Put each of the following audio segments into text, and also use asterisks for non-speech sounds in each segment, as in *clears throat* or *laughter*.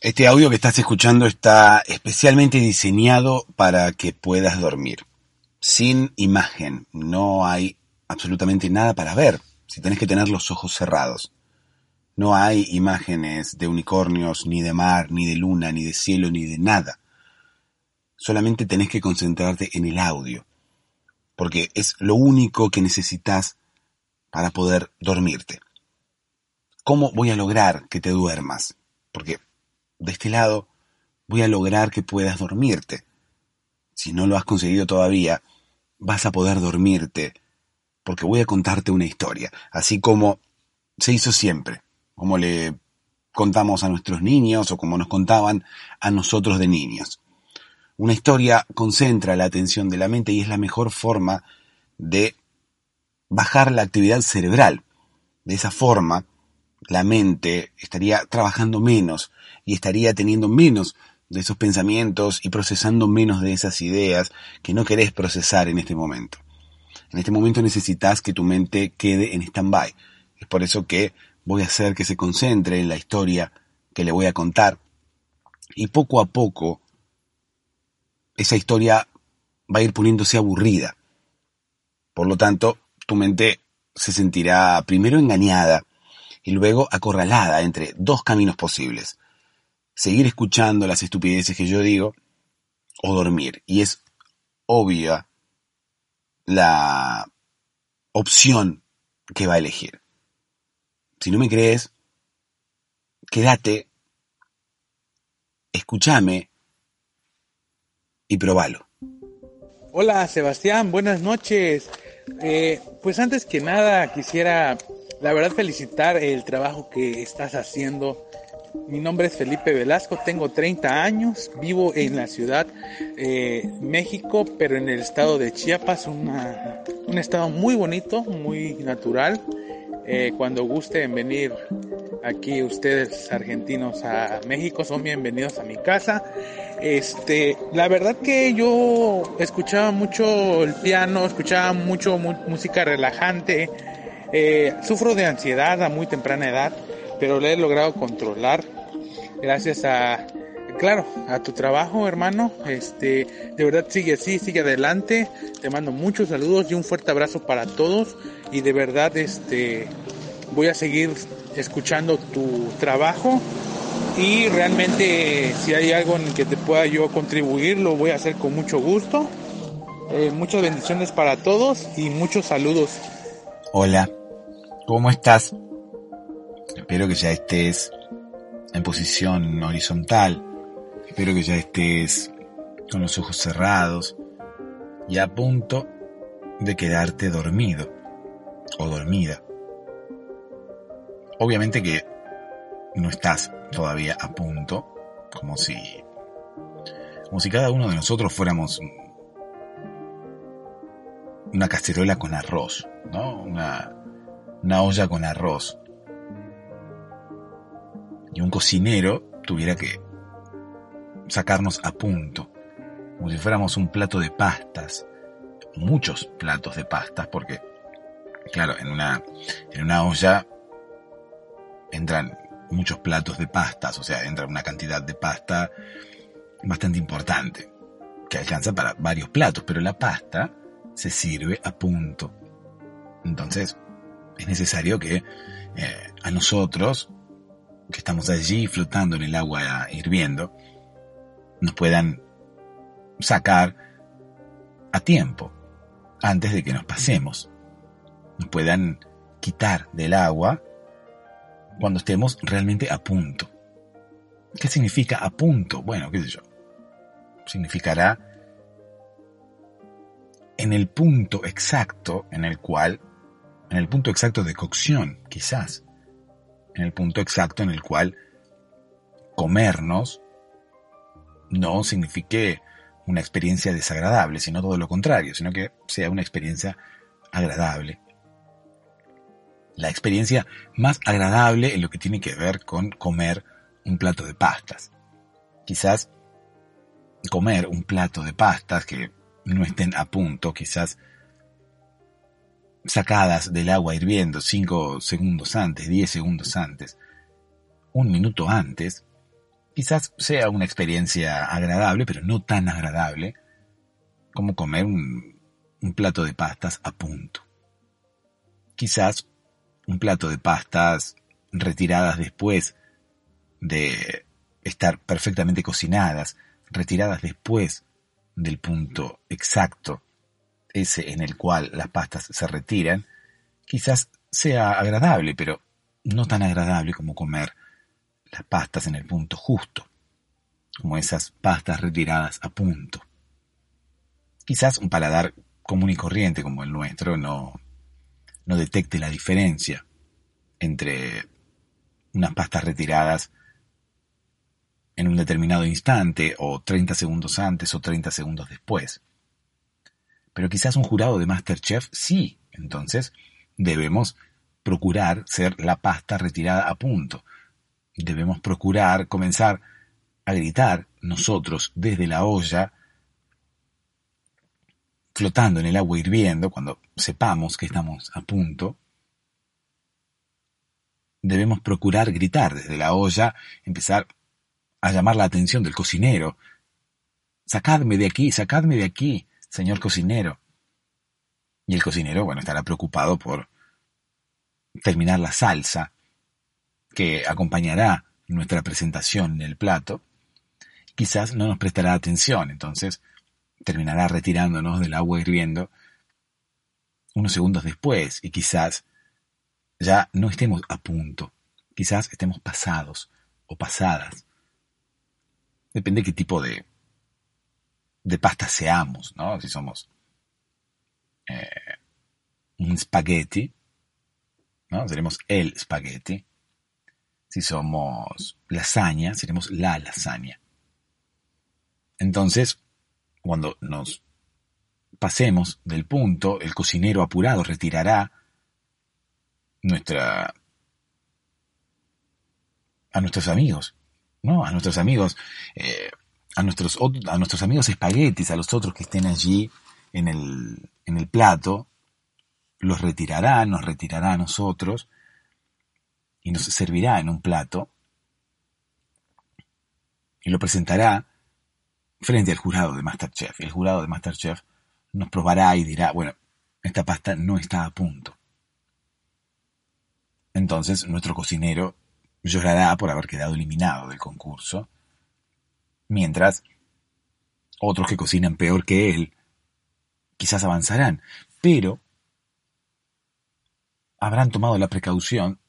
este audio que estás escuchando está especialmente diseñado para que puedas dormir. Sin imagen, no hay absolutamente nada para ver si tenés que tener los ojos cerrados. No hay imágenes de unicornios, ni de mar, ni de luna, ni de cielo, ni de nada. Solamente tenés que concentrarte en el audio, porque es lo único que necesitas para poder dormirte. ¿Cómo voy a lograr que te duermas? Porque de este lado voy a lograr que puedas dormirte. Si no lo has conseguido todavía, vas a poder dormirte, porque voy a contarte una historia, así como se hizo siempre, como le contamos a nuestros niños o como nos contaban a nosotros de niños. Una historia concentra la atención de la mente y es la mejor forma de bajar la actividad cerebral. De esa forma, la mente estaría trabajando menos y estaría teniendo menos de esos pensamientos y procesando menos de esas ideas que no querés procesar en este momento. En este momento necesitas que tu mente quede en stand-by. Es por eso que voy a hacer que se concentre en la historia que le voy a contar y poco a poco esa historia va a ir poniéndose aburrida. Por lo tanto, tu mente se sentirá primero engañada y luego acorralada entre dos caminos posibles. Seguir escuchando las estupideces que yo digo o dormir. Y es obvia la opción que va a elegir. Si no me crees, quédate, escúchame y probalo. Hola Sebastián, buenas noches. Eh, pues antes que nada quisiera la verdad felicitar el trabajo que estás haciendo. Mi nombre es Felipe Velasco, tengo 30 años, vivo en la ciudad eh, México, pero en el estado de Chiapas, un estado muy bonito, muy natural. Eh, cuando gusten venir aquí ustedes argentinos a México, son bienvenidos a mi casa. Este, la verdad que yo escuchaba mucho el piano, escuchaba mucho música relajante, eh, sufro de ansiedad a muy temprana edad, pero le he logrado controlar gracias a, claro, a tu trabajo, hermano. Este, de verdad sigue así, sigue adelante. Te mando muchos saludos y un fuerte abrazo para todos. Y de verdad, este, voy a seguir escuchando tu trabajo. Y realmente, si hay algo en que te pueda yo contribuir, lo voy a hacer con mucho gusto. Eh, muchas bendiciones para todos y muchos saludos. Hola, ¿cómo estás? Espero que ya estés en posición horizontal. Espero que ya estés con los ojos cerrados y a punto de quedarte dormido o dormida. Obviamente que no estás todavía a punto, como si como si cada uno de nosotros fuéramos una cacerola con arroz, ¿no? Una, una olla con arroz. Y un cocinero tuviera que sacarnos a punto, como si fuéramos un plato de pastas, muchos platos de pastas, porque, claro, en una, en una olla entran muchos platos de pastas, o sea, entra una cantidad de pasta bastante importante, que alcanza para varios platos, pero la pasta se sirve a punto. Entonces, es necesario que eh, a nosotros, que estamos allí flotando en el agua hirviendo, nos puedan sacar a tiempo, antes de que nos pasemos. Nos puedan quitar del agua cuando estemos realmente a punto. ¿Qué significa a punto? Bueno, qué sé yo. Significará en el punto exacto en el cual, en el punto exacto de cocción, quizás, en el punto exacto en el cual comernos no signifique una experiencia desagradable, sino todo lo contrario, sino que sea una experiencia agradable. La experiencia más agradable en lo que tiene que ver con comer un plato de pastas. Quizás comer un plato de pastas que no estén a punto, quizás sacadas del agua hirviendo 5 segundos antes, 10 segundos antes, un minuto antes, quizás sea una experiencia agradable, pero no tan agradable como comer un, un plato de pastas a punto. Quizás un plato de pastas retiradas después de estar perfectamente cocinadas, retiradas después del punto exacto, ese en el cual las pastas se retiran, quizás sea agradable, pero no tan agradable como comer las pastas en el punto justo, como esas pastas retiradas a punto. Quizás un paladar común y corriente como el nuestro no, no detecte la diferencia entre unas pastas retiradas en un determinado instante, o 30 segundos antes, o 30 segundos después. Pero quizás un jurado de Masterchef sí, entonces debemos procurar ser la pasta retirada a punto. Debemos procurar comenzar a gritar nosotros desde la olla flotando en el agua hirviendo, cuando sepamos que estamos a punto, debemos procurar gritar desde la olla, empezar a llamar la atención del cocinero. Sacadme de aquí, sacadme de aquí, señor cocinero. Y el cocinero, bueno, estará preocupado por terminar la salsa que acompañará nuestra presentación en el plato. Quizás no nos prestará atención, entonces terminará retirándonos del agua hirviendo unos segundos después y quizás ya no estemos a punto, quizás estemos pasados o pasadas. Depende de qué tipo de, de pasta seamos, ¿no? Si somos eh, un spaghetti, ¿no? Seremos el spaghetti. Si somos lasaña, seremos la lasaña. Entonces, cuando nos pasemos del punto, el cocinero apurado retirará nuestra a nuestros amigos, ¿no? A nuestros amigos, eh, a nuestros a nuestros amigos espaguetis, a los otros que estén allí en el, en el plato, los retirará, nos retirará a nosotros y nos servirá en un plato y lo presentará frente al jurado de Masterchef. El jurado de Masterchef nos probará y dirá, bueno, esta pasta no está a punto. Entonces nuestro cocinero llorará por haber quedado eliminado del concurso, mientras otros que cocinan peor que él quizás avanzarán, pero habrán tomado la precaución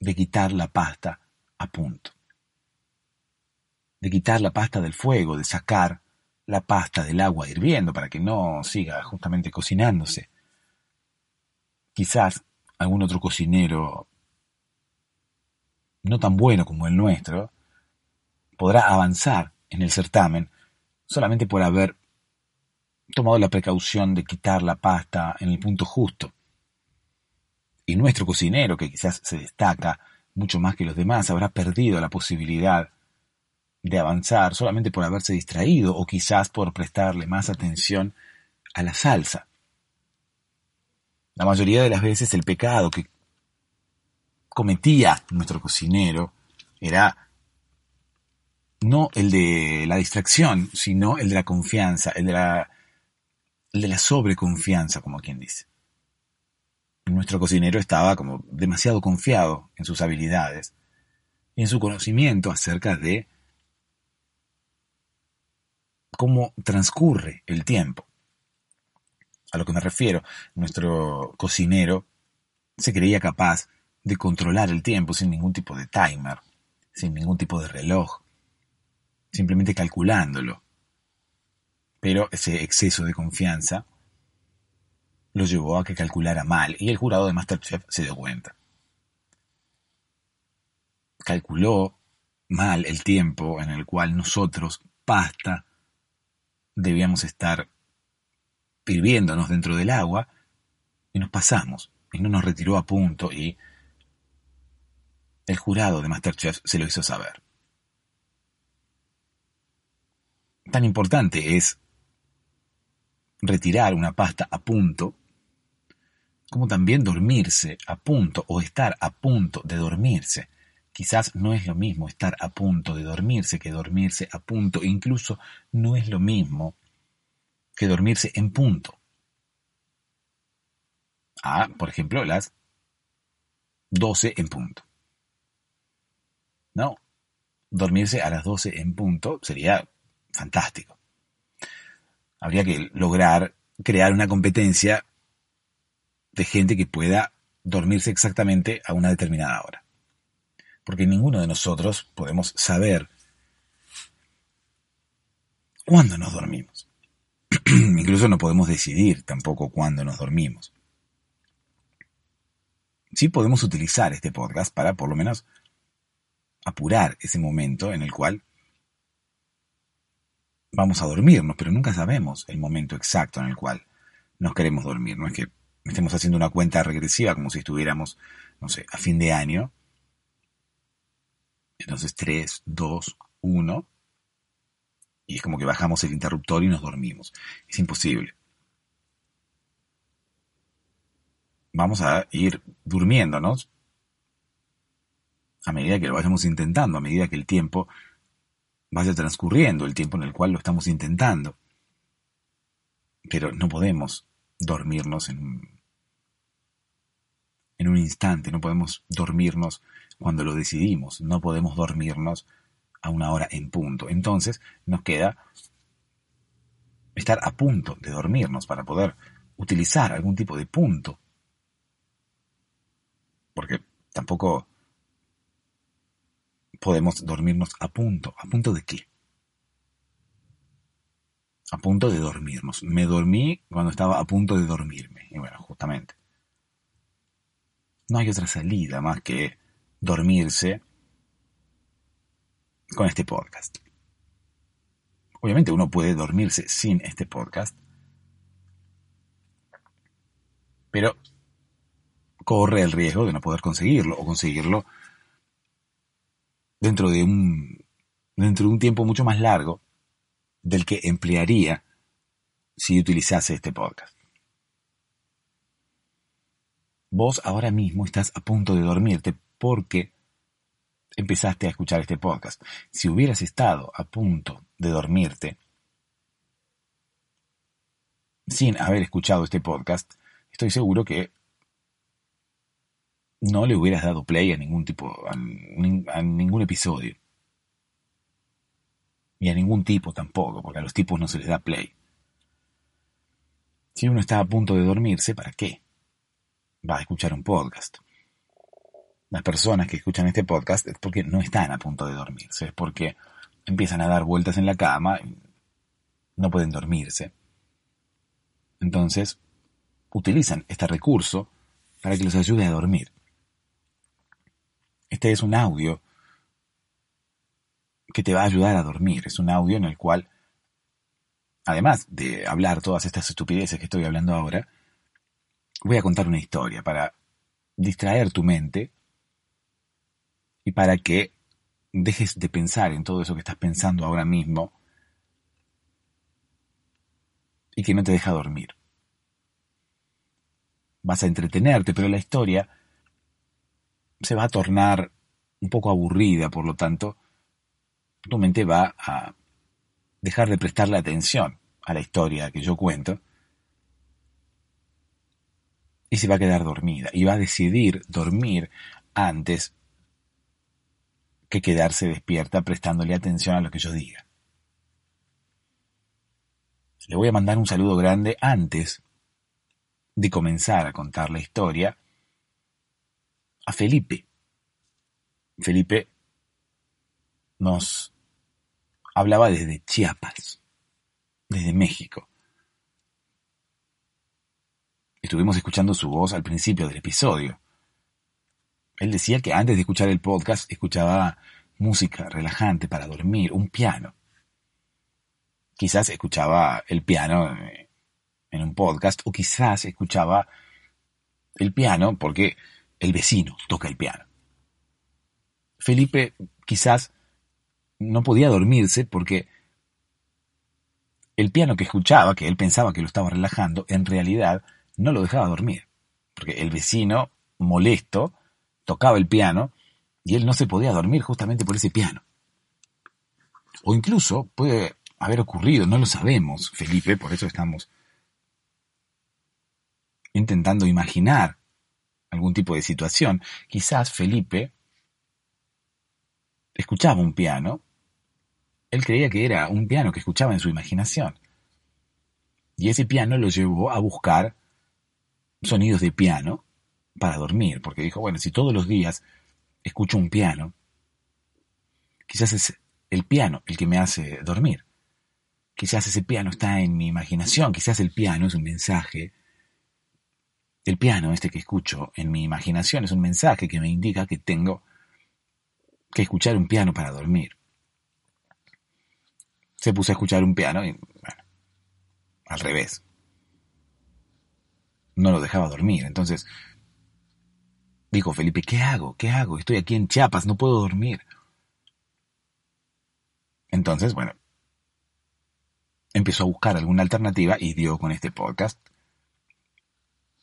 de quitar la pasta a punto de quitar la pasta del fuego, de sacar la pasta del agua hirviendo para que no siga justamente cocinándose. Quizás algún otro cocinero no tan bueno como el nuestro podrá avanzar en el certamen solamente por haber tomado la precaución de quitar la pasta en el punto justo. Y nuestro cocinero, que quizás se destaca mucho más que los demás, habrá perdido la posibilidad de avanzar solamente por haberse distraído o quizás por prestarle más atención a la salsa. La mayoría de las veces el pecado que cometía nuestro cocinero era no el de la distracción, sino el de la confianza, el de la, sobreconfianza, como quien dice. Nuestro cocinero estaba como demasiado confiado en sus habilidades y en su conocimiento acerca de cómo transcurre el tiempo. A lo que me refiero, nuestro cocinero se creía capaz de controlar el tiempo sin ningún tipo de timer, sin ningún tipo de reloj, simplemente calculándolo. Pero ese exceso de confianza lo llevó a que calculara mal y el jurado de Masterchef se dio cuenta. Calculó mal el tiempo en el cual nosotros, pasta, debíamos estar hirviéndonos dentro del agua y nos pasamos y no nos retiró a punto y el jurado de Masterchef se lo hizo saber. Tan importante es retirar una pasta a punto como también dormirse a punto o estar a punto de dormirse. Quizás no es lo mismo estar a punto de dormirse que dormirse a punto. Incluso no es lo mismo que dormirse en punto. A, por ejemplo, las 12 en punto. No, dormirse a las 12 en punto sería fantástico. Habría que lograr crear una competencia de gente que pueda dormirse exactamente a una determinada hora. Porque ninguno de nosotros podemos saber cuándo nos dormimos. *clears throat* Incluso no podemos decidir tampoco cuándo nos dormimos. Sí podemos utilizar este podcast para por lo menos apurar ese momento en el cual vamos a dormirnos, pero nunca sabemos el momento exacto en el cual nos queremos dormir. No es que estemos haciendo una cuenta regresiva como si estuviéramos, no sé, a fin de año. Entonces 3, 2, 1. Y es como que bajamos el interruptor y nos dormimos. Es imposible. Vamos a ir durmiéndonos a medida que lo vayamos intentando, a medida que el tiempo vaya transcurriendo, el tiempo en el cual lo estamos intentando. Pero no podemos dormirnos en un, en un instante, no podemos dormirnos cuando lo decidimos, no podemos dormirnos a una hora en punto. Entonces nos queda estar a punto de dormirnos para poder utilizar algún tipo de punto. Porque tampoco podemos dormirnos a punto. ¿A punto de qué? A punto de dormirnos. Me dormí cuando estaba a punto de dormirme. Y bueno, justamente. No hay otra salida más que dormirse con este podcast. Obviamente uno puede dormirse sin este podcast, pero corre el riesgo de no poder conseguirlo o conseguirlo dentro de un, dentro de un tiempo mucho más largo del que emplearía si utilizase este podcast. Vos ahora mismo estás a punto de dormirte porque empezaste a escuchar este podcast. Si hubieras estado a punto de dormirte sin haber escuchado este podcast, estoy seguro que no le hubieras dado play a ningún tipo, a, ningún episodio. Y a ningún tipo tampoco, porque a los tipos no se les da play. Si uno está a punto de dormirse, ¿para qué? Va a escuchar un podcast. Las personas que escuchan este podcast es porque no están a punto de dormirse, es porque empiezan a dar vueltas en la cama y no pueden dormirse. Entonces, utilizan este recurso para que los ayude a dormir. Este es un audio que te va a ayudar a dormir. Es un audio en el cual, además de hablar todas estas estupideces que estoy hablando ahora, voy a contar una historia para distraer tu mente y para que dejes de pensar en todo eso que estás pensando ahora mismo y que no te deja dormir. Vas a entretenerte, pero la historia se va a tornar un poco aburrida, por lo tanto, tu mente va a dejar de prestarle atención a la historia que yo cuento y se va a quedar dormida y va a decidir dormir antes que quedarse despierta prestándole atención a lo que yo diga. Le voy a mandar un saludo grande antes de comenzar a contar la historia a Felipe. Felipe nos hablaba desde Chiapas, desde México. Estuvimos escuchando su voz al principio del episodio. Él decía que antes de escuchar el podcast escuchaba música relajante para dormir, un piano. Quizás escuchaba el piano en un podcast o quizás escuchaba el piano porque el vecino toca el piano. Felipe quizás no podía dormirse porque el piano que escuchaba, que él pensaba que lo estaba relajando, en realidad no lo dejaba dormir. Porque el vecino, molesto, tocaba el piano y él no se podía dormir justamente por ese piano. O incluso puede haber ocurrido, no lo sabemos, Felipe, por eso estamos intentando imaginar algún tipo de situación. Quizás Felipe escuchaba un piano, él creía que era un piano que escuchaba en su imaginación. Y ese piano lo llevó a buscar sonidos de piano para dormir, porque dijo, bueno, si todos los días escucho un piano, quizás es el piano el que me hace dormir. Quizás ese piano está en mi imaginación, quizás el piano es un mensaje. El piano, este que escucho en mi imaginación, es un mensaje que me indica que tengo que escuchar un piano para dormir. Se puso a escuchar un piano y, bueno, al revés. No lo dejaba dormir. Entonces, dijo Felipe, ¿qué hago? ¿Qué hago? Estoy aquí en Chiapas, no puedo dormir. Entonces, bueno, empezó a buscar alguna alternativa y dio con este podcast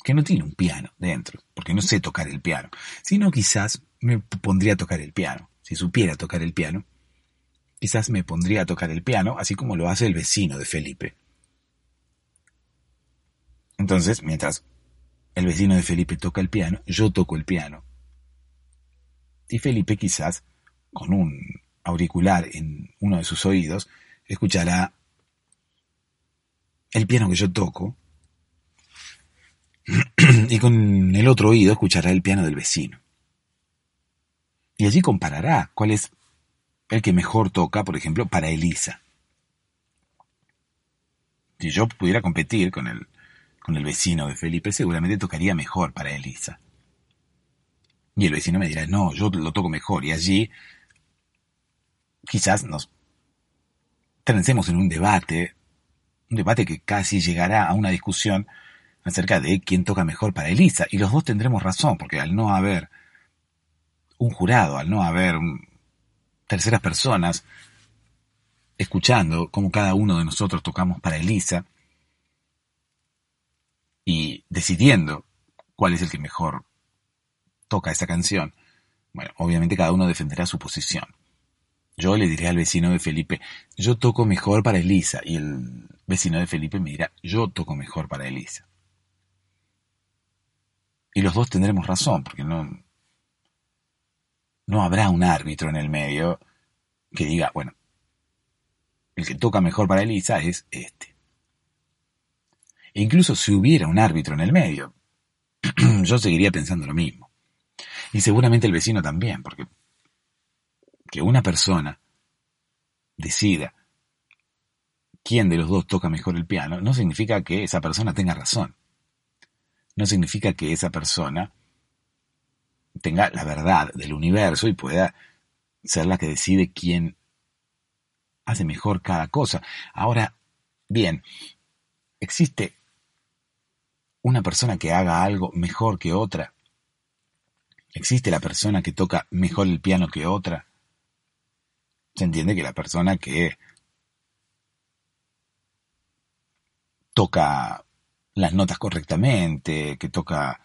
que no tiene un piano dentro, porque no sé tocar el piano, sino quizás me pondría a tocar el piano, si supiera tocar el piano, quizás me pondría a tocar el piano, así como lo hace el vecino de Felipe. Entonces, mientras el vecino de Felipe toca el piano, yo toco el piano. Y Felipe quizás, con un auricular en uno de sus oídos, escuchará el piano que yo toco *clears throat* y con el otro oído escuchará el piano del vecino. Y allí comparará cuál es el que mejor toca, por ejemplo, para Elisa. Si yo pudiera competir con el, con el vecino de Felipe, seguramente tocaría mejor para Elisa. Y el vecino me dirá, no, yo lo toco mejor. Y allí quizás nos trencemos en un debate, un debate que casi llegará a una discusión acerca de quién toca mejor para Elisa. Y los dos tendremos razón, porque al no haber un jurado, al no haber terceras personas escuchando cómo cada uno de nosotros tocamos para Elisa y decidiendo cuál es el que mejor toca esa canción, bueno, obviamente cada uno defenderá su posición. Yo le diré al vecino de Felipe, yo toco mejor para Elisa, y el vecino de Felipe me dirá, yo toco mejor para Elisa. Y los dos tendremos razón, porque no, no habrá un árbitro en el medio que diga, bueno, el que toca mejor para Elisa es este. E incluso si hubiera un árbitro en el medio, *clears throat* yo seguiría pensando lo mismo. Y seguramente el vecino también, porque que una persona decida quién de los dos toca mejor el piano, no significa que esa persona tenga razón no significa que esa persona tenga la verdad del universo y pueda ser la que decide quién hace mejor cada cosa. Ahora, bien, ¿existe una persona que haga algo mejor que otra? ¿Existe la persona que toca mejor el piano que otra? Se entiende que la persona que toca las notas correctamente, que toca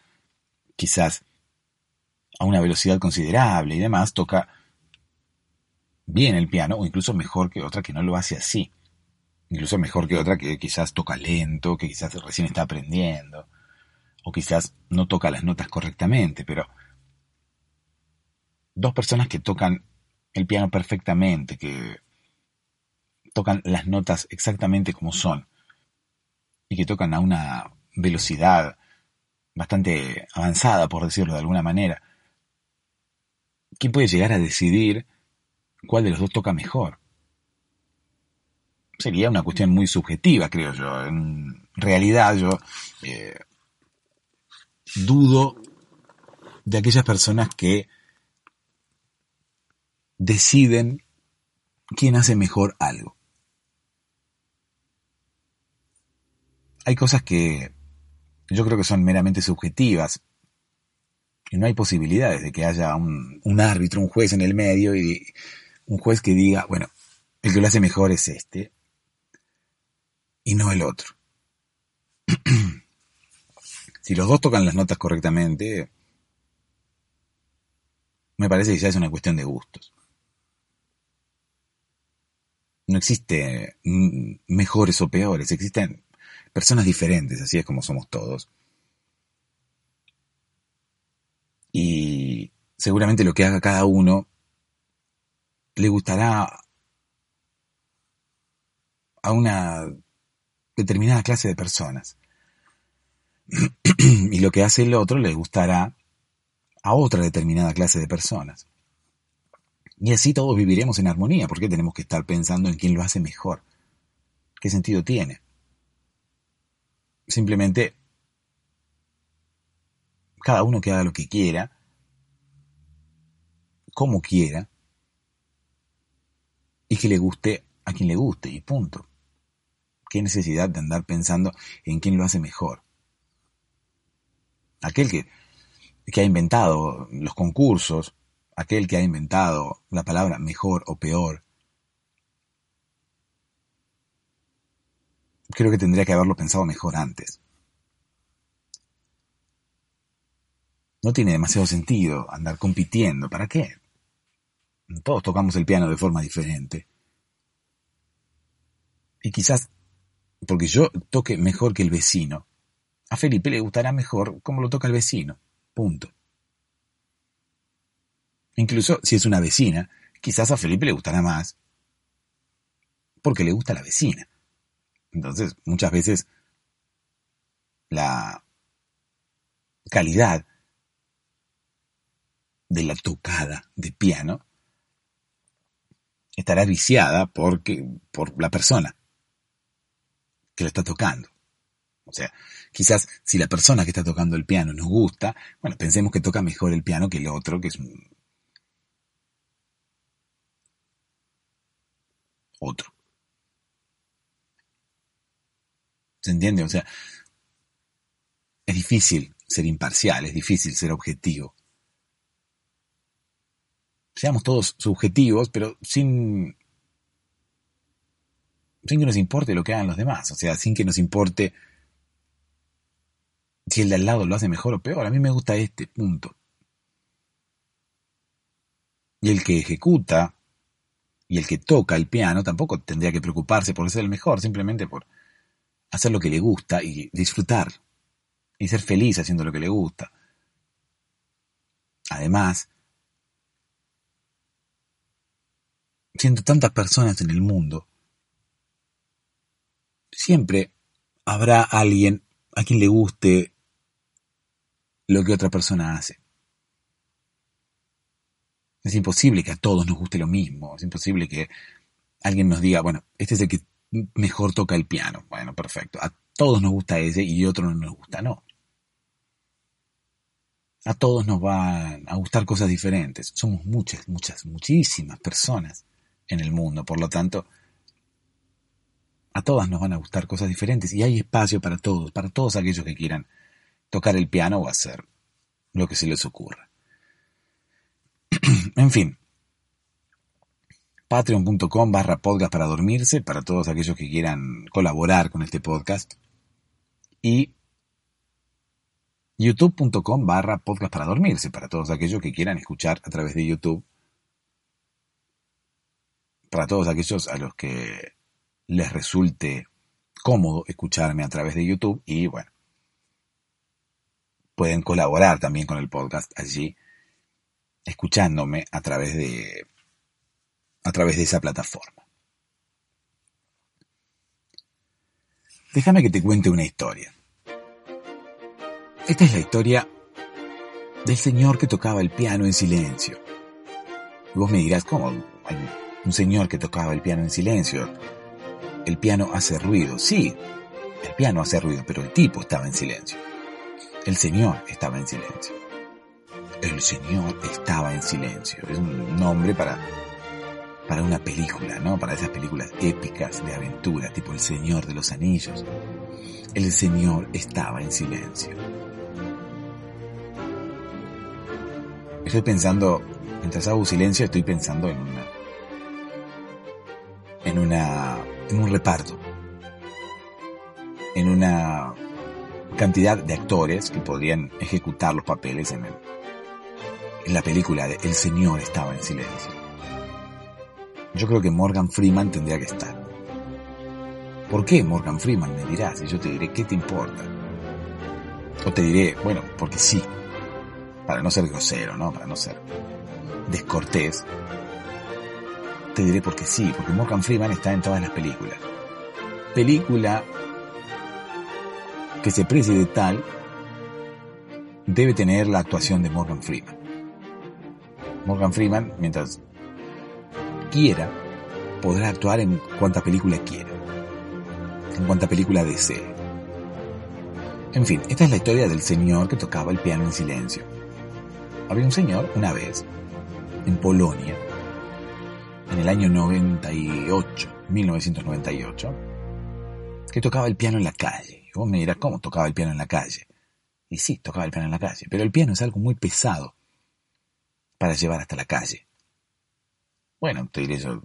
quizás a una velocidad considerable y demás, toca bien el piano o incluso mejor que otra que no lo hace así. Incluso mejor que otra que quizás toca lento, que quizás recién está aprendiendo, o quizás no toca las notas correctamente, pero dos personas que tocan el piano perfectamente, que tocan las notas exactamente como son, y que tocan a una velocidad bastante avanzada, por decirlo de alguna manera. ¿Quién puede llegar a decidir cuál de los dos toca mejor? Sería una cuestión muy subjetiva, creo yo. En realidad yo eh, dudo de aquellas personas que deciden quién hace mejor algo. Hay cosas que yo creo que son meramente subjetivas y no hay posibilidades de que haya un, árbitro, un juez en el medio y un juez que diga, bueno, el que lo hace mejor es este y no el otro. *clears throat* si los dos tocan las notas correctamente, me parece que ya es una cuestión de gustos. No existe mejores o peores, existen personas diferentes, así es como somos todos. Y seguramente lo que haga cada uno le gustará a una determinada clase de personas. *clears throat* y lo que hace el otro le gustará a otra determinada clase de personas. Y así todos viviremos en armonía. ¿Por qué tenemos que estar pensando en quién lo hace mejor? ¿Qué sentido tiene? Simplemente cada uno que haga lo que quiera, como quiera, y que le guste a quien le guste, y punto. ¿Qué necesidad de andar pensando en quién lo hace mejor? Aquel que, que ha inventado los concursos, aquel que ha inventado la palabra mejor o peor, creo que tendría que haberlo pensado mejor antes. No tiene demasiado sentido andar compitiendo. ¿Para qué? Todos tocamos el piano de forma diferente. Y quizás porque yo toque mejor que el vecino, a Felipe le gustará mejor como lo toca el vecino. Punto. Incluso si es una vecina, quizás a Felipe le gustará más porque le gusta la vecina. Entonces, muchas veces la calidad de la tocada de piano estará viciada porque, por la persona que la está tocando. O sea, quizás si la persona que está tocando el piano nos gusta, bueno, pensemos que toca mejor el piano que el otro, que es un otro. ¿Se entiende? O sea, es difícil ser imparcial, es difícil ser objetivo. Seamos todos subjetivos, pero sin, sin que nos importe lo que hagan los demás. O sea, sin que nos importe si el de al lado lo hace mejor o peor. A mí me gusta este, punto. Y el que ejecuta y el que toca el piano tampoco tendría que preocuparse por ser el mejor, simplemente por hacer lo que le gusta y disfrutar y ser feliz haciendo lo que le gusta. Además, siendo tantas personas en el mundo, siempre habrá alguien a quien le guste lo que otra persona hace. Es imposible que a todos nos guste lo mismo. Es imposible que alguien nos diga, bueno, este es el que mejor toca el piano. Bueno, perfecto. A todos nos gusta ese y otro no nos gusta, no. A todos nos van a gustar cosas diferentes. Somos muchas, muchas, muchísimas personas en el mundo. Por lo tanto, a todas nos van a gustar cosas diferentes y hay espacio para todos, para todos aquellos que quieran tocar el piano o hacer lo que se les ocurra. *clears throat* en fin. Patreon.com barra podcast para dormirse para todos aquellos que quieran colaborar con este podcast. Y youtube.com barra podcast para dormirse para todos aquellos que quieran escuchar a través de YouTube. Para todos aquellos a los que les resulte cómodo escucharme a través de YouTube y bueno, pueden colaborar también con el podcast allí escuchándome a través de a través de esa plataforma. Déjame que te cuente una historia. Esta es la historia del señor que tocaba el piano en silencio. Y vos me dirás, ¿cómo? Un señor que tocaba el piano en silencio. El piano hace ruido. Sí, el piano hace ruido, pero el tipo estaba en silencio. El señor estaba en silencio. El Señor estaba en silencio. Es un nombre para, para una película, ¿no? Para esas películas épicas de aventura, tipo El Señor de los Anillos. El Señor estaba en silencio. Estoy pensando, mientras hago silencio, estoy pensando en una, en una, en un reparto, en una cantidad de actores que podrían ejecutar los papeles en, en la película de El Señor estaba en silencio. Yo creo que Morgan Freeman tendría que estar. ¿Por qué Morgan Freeman? Me dirás y yo te diré, ¿qué te importa? O te diré, bueno, porque sí, para no ser grosero, ¿no? Para no ser descortés. Te diré porque sí, porque Morgan Freeman está en todas las películas. Película que se precie de tal debe tener la actuación de Morgan Freeman. Morgan Freeman, mientras quiera, podrá actuar en cuanta película quiera, en cuanta película desee. En fin, esta es la historia del señor que tocaba el piano en silencio. Había un señor, una vez, en Polonia, en el año 98, 1998, que tocaba el piano en la calle vos me ¿cómo tocaba el piano en la calle? Y sí, tocaba el piano en la calle, pero el piano es algo muy pesado para llevar hasta la calle. Bueno, yo,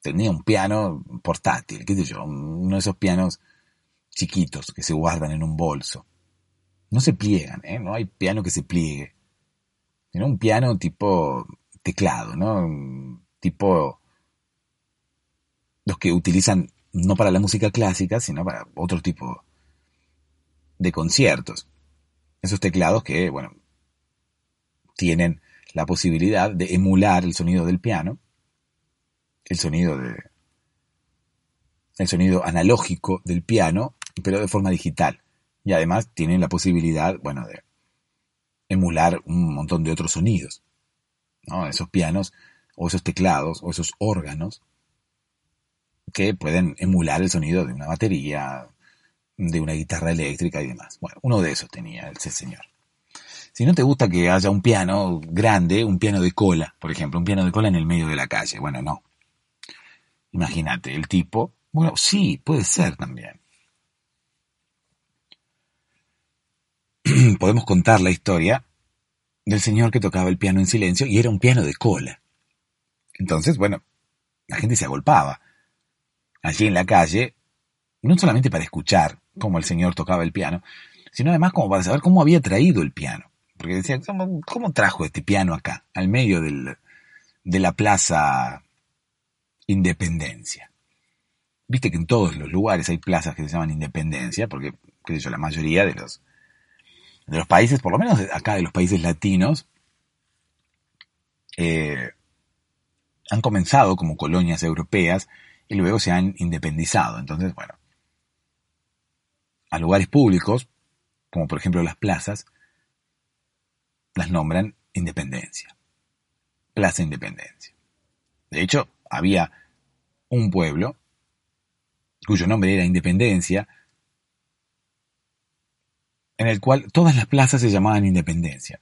tenía un piano portátil, qué sé yo, uno de esos pianos chiquitos que se guardan en un bolso. No se pliegan, ¿eh? No hay piano que se pliegue. Sino un piano tipo teclado, ¿no? Tipo los que utilizan no para la música clásica, sino para otro tipo de conciertos. Esos teclados que, bueno, tienen la posibilidad de emular el sonido del piano, el sonido de el sonido analógico del piano, pero de forma digital. Y además tienen la posibilidad, bueno, de emular un montón de otros sonidos. ¿no? Esos pianos, o esos teclados, o esos órganos, que pueden emular el sonido de una batería, de una guitarra eléctrica y demás. Bueno, uno de esos tenía ese señor. Si no te gusta que haya un piano grande, un piano de cola, por ejemplo, un piano de cola en el medio de la calle, bueno, no. Imagínate, el tipo, bueno, sí, puede ser también. *clears throat* Podemos contar la historia del señor que tocaba el piano en silencio y era un piano de cola. Entonces, bueno, la gente se agolpaba allí en la calle, no solamente para escuchar cómo el señor tocaba el piano, sino además como para saber cómo había traído el piano. Porque decía, ¿cómo, trajo este piano acá, al medio del, de la plaza Independencia? Viste que en todos los lugares hay plazas que se llaman Independencia, porque, qué sé la mayoría de los, de los países, por lo menos acá de los países latinos, eh, han comenzado como colonias europeas y luego se han independizado. Entonces, bueno, a lugares públicos, como por ejemplo las plazas, las nombran Independencia. Plaza Independencia. De hecho, había un pueblo cuyo nombre era Independencia, en el cual todas las plazas se llamaban Independencia.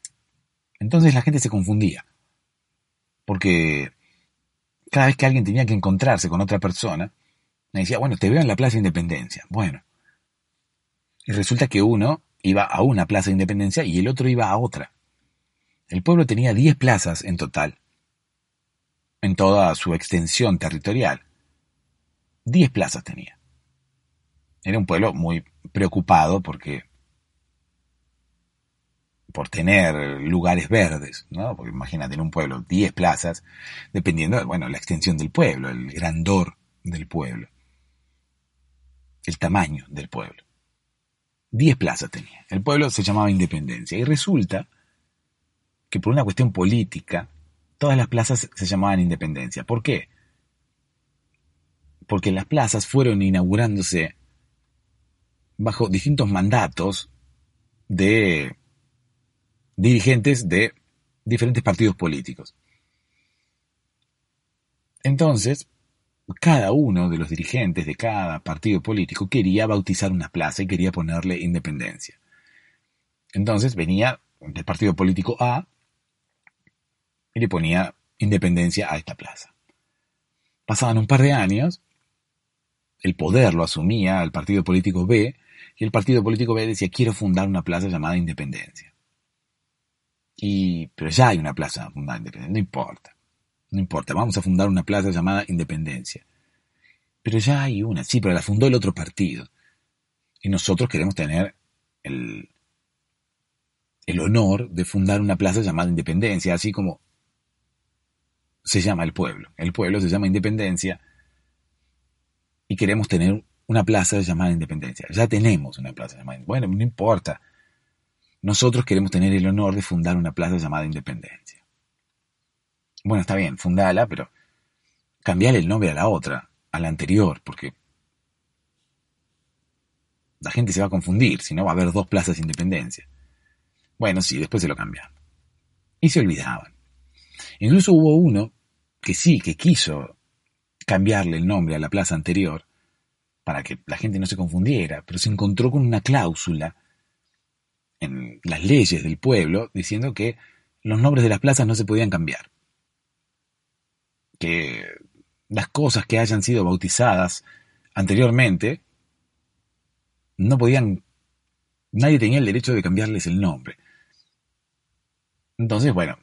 Entonces la gente se confundía, porque cada vez que alguien tenía que encontrarse con otra persona, me decía, bueno, te veo en la Plaza Independencia. Bueno. Y resulta que uno iba a una Plaza Independencia y el otro iba a otra. El pueblo tenía 10 plazas en total, en toda su extensión territorial. 10 plazas tenía. Era un pueblo muy preocupado porque por tener lugares verdes, ¿no? Porque imagínate en un pueblo 10 plazas, dependiendo, bueno, la extensión del pueblo, el grandor del pueblo, el tamaño del pueblo. 10 plazas tenía. El pueblo se llamaba Independencia y resulta que por una cuestión política, todas las plazas se llamaban Independencia. ¿Por qué? Porque las plazas fueron inaugurándose bajo distintos mandatos de dirigentes de diferentes partidos políticos. Entonces, cada uno de los dirigentes de cada partido político quería bautizar una plaza y quería ponerle independencia. Entonces venía del partido político A y le ponía independencia a esta plaza. Pasaban un par de años, el poder lo asumía el partido político B y el partido político B decía quiero fundar una plaza llamada Independencia. Y, pero ya hay una plaza fundada Independencia, no importa, no importa, vamos a fundar una plaza llamada Independencia. Pero ya hay una, sí, pero la fundó el otro partido. Y nosotros queremos tener el, el honor de fundar una plaza llamada Independencia, así como se llama el pueblo. El pueblo se llama Independencia y queremos tener una plaza llamada Independencia. Ya tenemos una plaza llamada Independencia. Bueno, no importa. Nosotros queremos tener el honor de fundar una plaza llamada Independencia. Bueno, está bien, fundala, pero cambiarle el nombre a la otra, a la anterior, porque la gente se va a confundir, si no va a haber dos plazas de Independencia. Bueno, sí, después se lo cambiaron. Y se olvidaban. Incluso hubo uno que sí, que quiso cambiarle el nombre a la plaza anterior para que la gente no se confundiera, pero se encontró con una cláusula en las leyes del pueblo diciendo que los nombres de las plazas no se podían cambiar. Que las cosas que hayan sido bautizadas anteriormente no podían, nadie tenía el derecho de cambiarles el nombre. Entonces, bueno,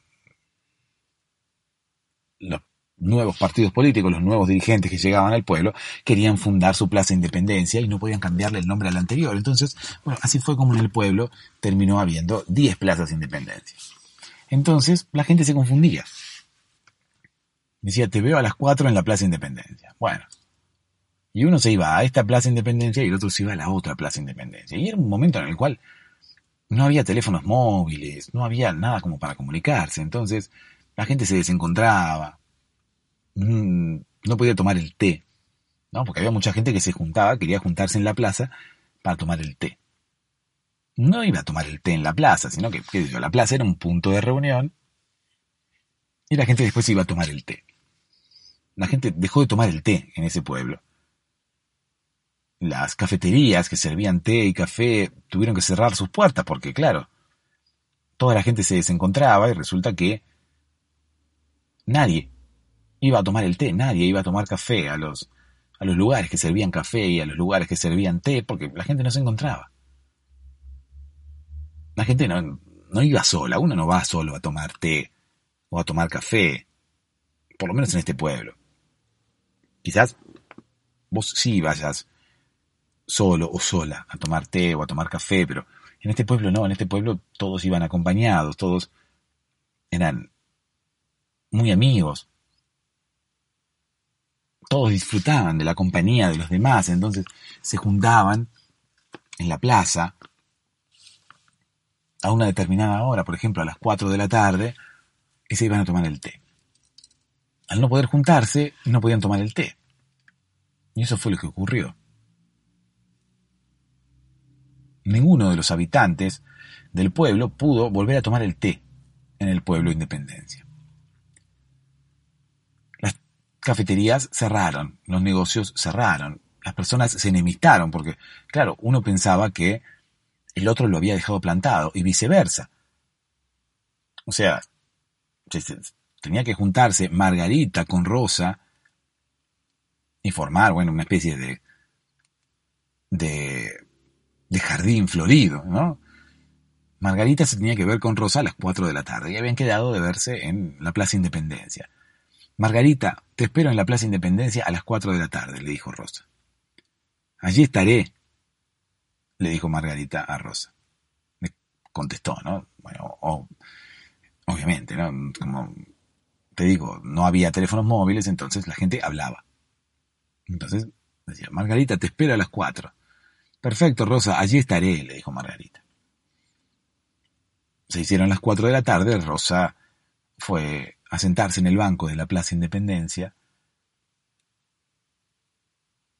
los nuevos partidos políticos, los nuevos dirigentes que llegaban al pueblo, querían fundar su plaza Independencia y no podían cambiarle el nombre al anterior. Entonces, bueno, así fue como en el pueblo terminó habiendo 10 plazas Independencia. Entonces, la gente se confundía. Decía, te veo a las 4 en la Plaza Independencia. Bueno. Y uno se iba a esta Plaza Independencia y el otro se iba a la otra Plaza Independencia. Y era un momento en el cual no había teléfonos móviles, no había nada como para comunicarse. Entonces, la gente se desencontraba, mm, no podía tomar el té, ¿no? Porque había mucha gente que se juntaba, quería juntarse en la plaza para tomar el té. No iba a tomar el té en la plaza, sino que, qué sé yo, la plaza era un punto de reunión y la gente después iba a tomar el té. La gente dejó de tomar el té en ese pueblo. Las cafeterías que servían té y café tuvieron que cerrar sus puertas porque, claro, toda la gente se desencontraba y resulta que Nadie iba a tomar el té, nadie iba a tomar café a los, a los lugares que servían café y a los lugares que servían té, porque la gente no se encontraba. La gente no, no iba sola, uno no va solo a tomar té o a tomar café, por lo menos en este pueblo. Quizás vos sí vayas solo o sola a tomar té o a tomar café, pero en este pueblo no, en este pueblo todos iban acompañados, todos eran muy amigos. Todos disfrutaban de la compañía de los demás, entonces se juntaban en la plaza a una determinada hora, por ejemplo a las 4 de la tarde, y se iban a tomar el té. Al no poder juntarse, no podían tomar el té. Y eso fue lo que ocurrió. Ninguno de los habitantes del pueblo pudo volver a tomar el té en el pueblo Independencia cafeterías cerraron, los negocios cerraron, las personas se enemistaron porque, claro, uno pensaba que el otro lo había dejado plantado y viceversa. O sea, tenía que juntarse Margarita con Rosa y formar, bueno, una especie de, de, jardín florido, ¿no? Margarita se tenía que ver con Rosa a las 4 de la tarde y habían quedado de verse en la Plaza Independencia. Margarita, te espero en la Plaza Independencia a las cuatro de la tarde, le dijo Rosa. Allí estaré, le dijo Margarita a Rosa. Me contestó, ¿no? Bueno, obviamente, ¿no? Como te digo, no había teléfonos móviles, entonces la gente hablaba. Entonces decía, Margarita, te espero a las cuatro. Perfecto, Rosa, allí estaré, le dijo Margarita. Se hicieron las cuatro de la tarde, Rosa fue a sentarse en el banco de la Plaza Independencia.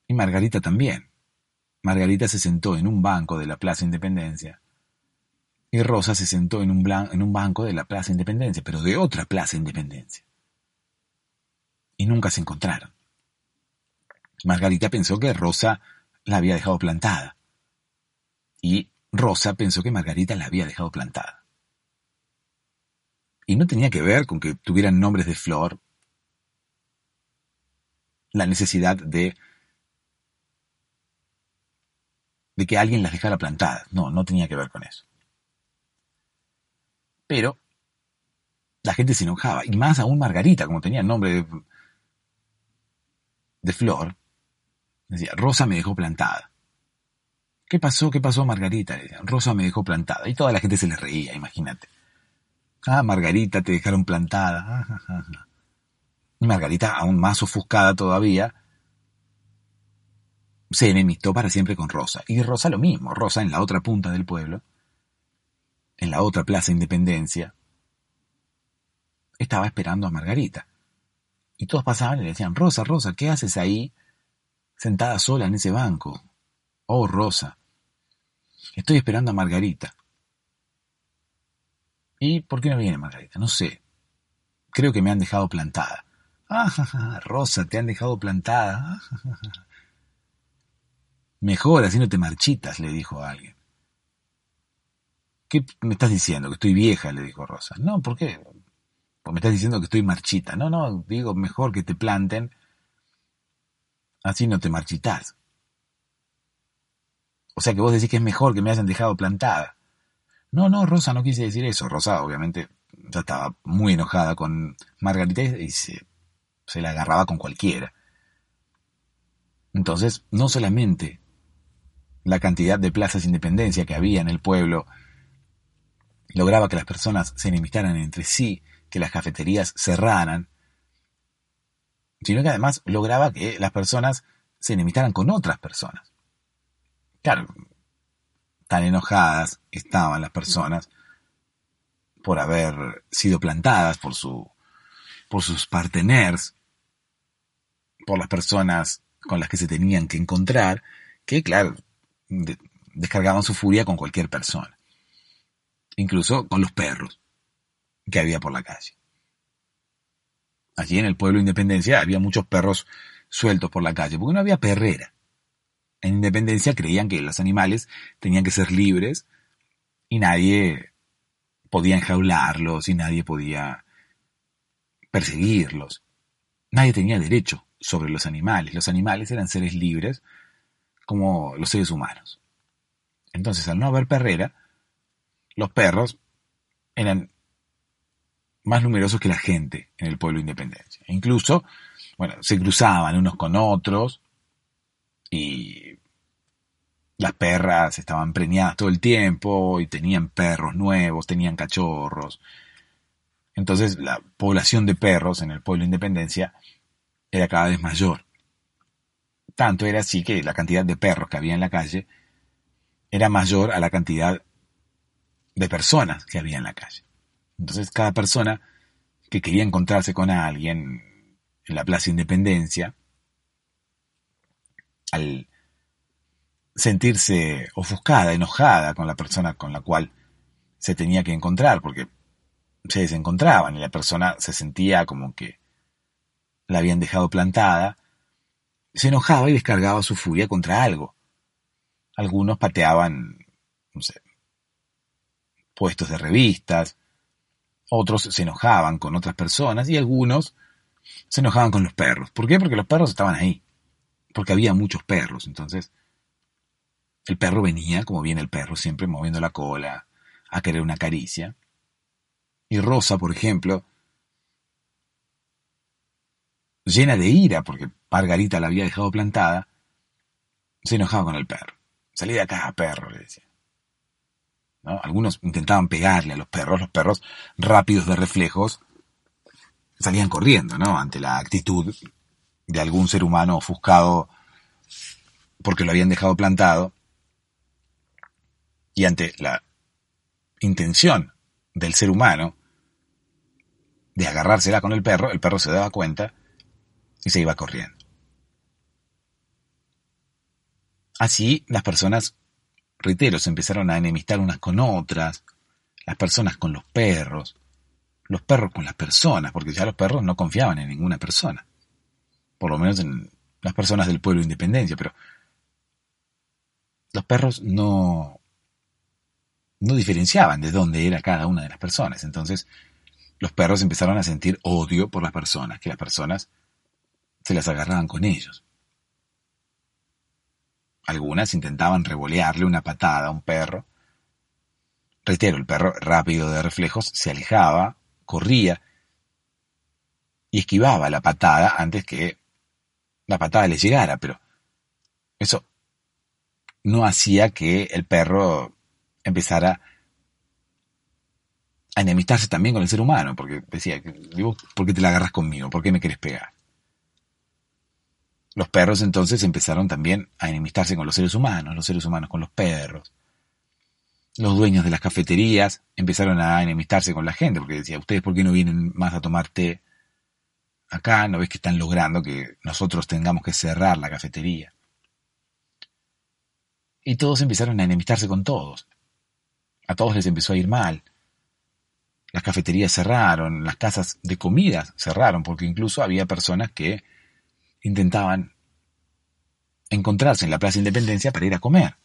Y Margarita también. Margarita se sentó en un banco de la Plaza Independencia. Y Rosa se sentó en un, en un banco de la Plaza Independencia, pero de otra Plaza Independencia. Y nunca se encontraron. Margarita pensó que Rosa la había dejado plantada. Y Rosa pensó que Margarita la había dejado plantada. Y no tenía que ver con que tuvieran nombres de flor, la necesidad de de que alguien las dejara plantadas. No, no tenía que ver con eso. Pero la gente se enojaba, y más aún Margarita, como tenía el nombre de, Flor, decía, Rosa me dejó plantada. ¿Qué pasó? ¿Qué pasó, Margarita? Rosa me dejó plantada. Y toda la gente se le reía, imagínate. Ah, Margarita, te dejaron plantada. Y Margarita, aún más ofuscada todavía, se enemistó para siempre con Rosa. Y Rosa lo mismo. Rosa en la otra punta del pueblo, en la otra plaza Independencia, estaba esperando a Margarita. Y todos pasaban y le decían, Rosa, Rosa, ¿qué haces ahí sentada sola en ese banco? Oh, Rosa, estoy esperando a Margarita. ¿Y por qué no viene Margarita? No sé. Creo que me han dejado plantada. Ah, Rosa, te han dejado plantada. Mejor, así no te marchitas, le dijo a alguien. ¿Qué me estás diciendo? Que estoy vieja, le dijo Rosa. No, ¿por qué? Pues me estás diciendo que estoy marchita. No, no, digo, mejor que te planten. Así no te marchitas. O sea que vos decís que es mejor que me hayan dejado plantada. No, no, Rosa, no quise decir eso. Rosa, obviamente, ya estaba muy enojada con Margarita y se, se la agarraba con cualquiera. Entonces, no solamente la cantidad de plazas de independencia que había en el pueblo lograba que las personas se enemistaran entre sí, que las cafeterías cerraran, sino que además lograba que las personas se enemistaran con otras personas. Claro, tan enojadas estaban las personas por haber sido plantadas por su por sus parteners, por las personas con las que se tenían que encontrar, que claro, descargaban su furia con cualquier persona, incluso con los perros que había por la calle. Allí en el pueblo de Independencia había muchos perros sueltos por la calle, porque no había perrera. En Independencia creían que los animales tenían que ser libres y nadie podía enjaularlos y nadie podía perseguirlos. Nadie tenía derecho sobre los animales. Los animales eran seres libres como los seres humanos. Entonces, al no haber perrera, los perros eran más numerosos que la gente en el pueblo de Independencia. Incluso, bueno, se cruzaban unos con otros y las perras estaban preñadas todo el tiempo y tenían perros nuevos, tenían cachorros. Entonces la población de perros en el pueblo de Independencia era cada vez mayor. Tanto era así que la cantidad de perros que había en la calle era mayor a la cantidad de personas que había en la calle. Entonces cada persona que quería encontrarse con alguien en la Plaza Independencia, al sentirse ofuscada, enojada con la persona con la cual se tenía que encontrar, porque se desencontraban y la persona se sentía como que la habían dejado plantada, se enojaba y descargaba su furia contra algo. Algunos pateaban, no sé, puestos de revistas, otros se enojaban con otras personas y algunos se enojaban con los perros. ¿Por qué? Porque los perros estaban ahí, porque había muchos perros. Entonces, el perro venía, como viene el perro, siempre moviendo la cola, a querer una caricia. Y Rosa, por ejemplo, llena de ira, porque Margarita la había dejado plantada, se enojaba con el perro. Salí de acá, perro, le decía. ¿No? Algunos intentaban pegarle a los perros, los perros rápidos de reflejos salían corriendo, ¿no? Ante la actitud de algún ser humano ofuscado porque lo habían dejado plantado y ante la intención del ser humano de agarrársela con el perro, el perro se daba cuenta y se iba corriendo. Así las personas, reitero, se empezaron a enemistar unas con otras, las personas con los perros, los perros con las personas, porque ya los perros no confiaban en ninguna persona, por lo menos en las personas del pueblo de Independencia, pero los perros no, no diferenciaban de dónde era cada una de las personas, entonces los perros empezaron a sentir odio por las personas, que las personas se las agarraban con ellos. Algunas intentaban revolearle una patada a un perro. Reitero, el perro, rápido de reflejos, se alejaba, corría y esquivaba la patada antes que la patada le llegara, pero eso no hacía que el perro empezara a enemistarse también con el ser humano, porque decía, ¿por qué te la agarras conmigo? ¿Por qué me quieres pegar? Los perros entonces empezaron también a enemistarse con los seres humanos, los seres humanos con los perros. Los dueños de las cafeterías empezaron a enemistarse con la gente, porque decía, ¿ustedes por qué no vienen más a tomar té acá? ¿No ves que están logrando que nosotros tengamos que cerrar la cafetería? Y todos empezaron a enemistarse con todos. A todos les empezó a ir mal. Las cafeterías cerraron, las casas de comida cerraron, porque incluso había personas que intentaban encontrarse en la Plaza Independencia para ir a comer.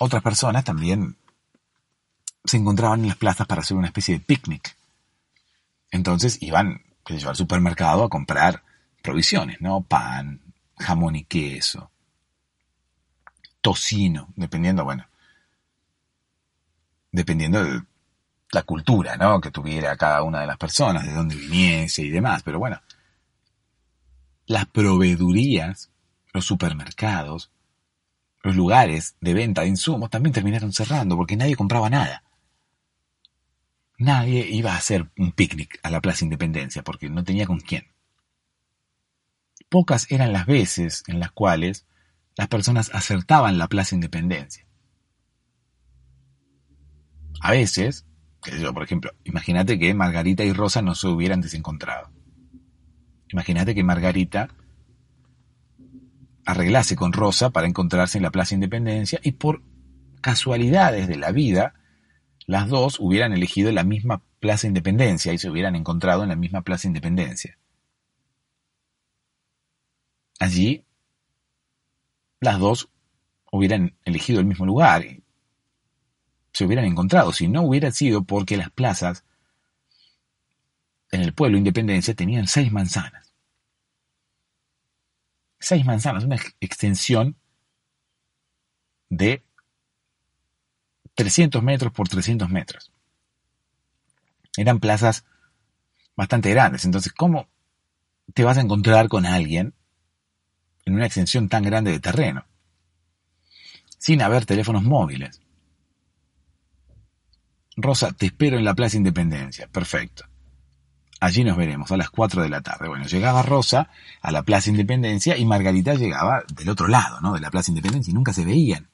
Otras personas también se encontraban en las plazas para hacer una especie de picnic. Entonces iban al supermercado a comprar provisiones, ¿no? Pan, jamón y queso, tocino, dependiendo, bueno, dependiendo de la cultura, ¿no? Que tuviera cada una de las personas, de dónde viniese y demás. Pero bueno, las proveedurías, los supermercados, los lugares de venta de insumos también terminaron cerrando porque nadie compraba nada. Nadie iba a hacer un picnic a la Plaza Independencia porque no tenía con quién. Pocas eran las veces en las cuales las personas acertaban la Plaza Independencia. A veces, yo, por ejemplo, imagínate que Margarita y Rosa no se hubieran desencontrado. Imagínate que Margarita arreglase con Rosa para encontrarse en la Plaza Independencia y por casualidades de la vida, las dos hubieran elegido la misma Plaza Independencia y se hubieran encontrado en la misma Plaza Independencia. Allí, las dos hubieran elegido el mismo lugar se hubieran encontrado, si no hubiera sido porque las plazas en el pueblo Independencia tenían seis manzanas. Seis manzanas, una extensión de 300 metros por 300 metros. Eran plazas bastante grandes. Entonces, ¿cómo te vas a encontrar con alguien en una extensión tan grande de terreno? Sin haber teléfonos móviles. Rosa, te espero en la Plaza Independencia. Perfecto. Allí nos veremos a las 4 de la tarde. Bueno, llegaba Rosa a la Plaza Independencia y Margarita llegaba del otro lado, ¿no? De la Plaza Independencia y nunca se veían.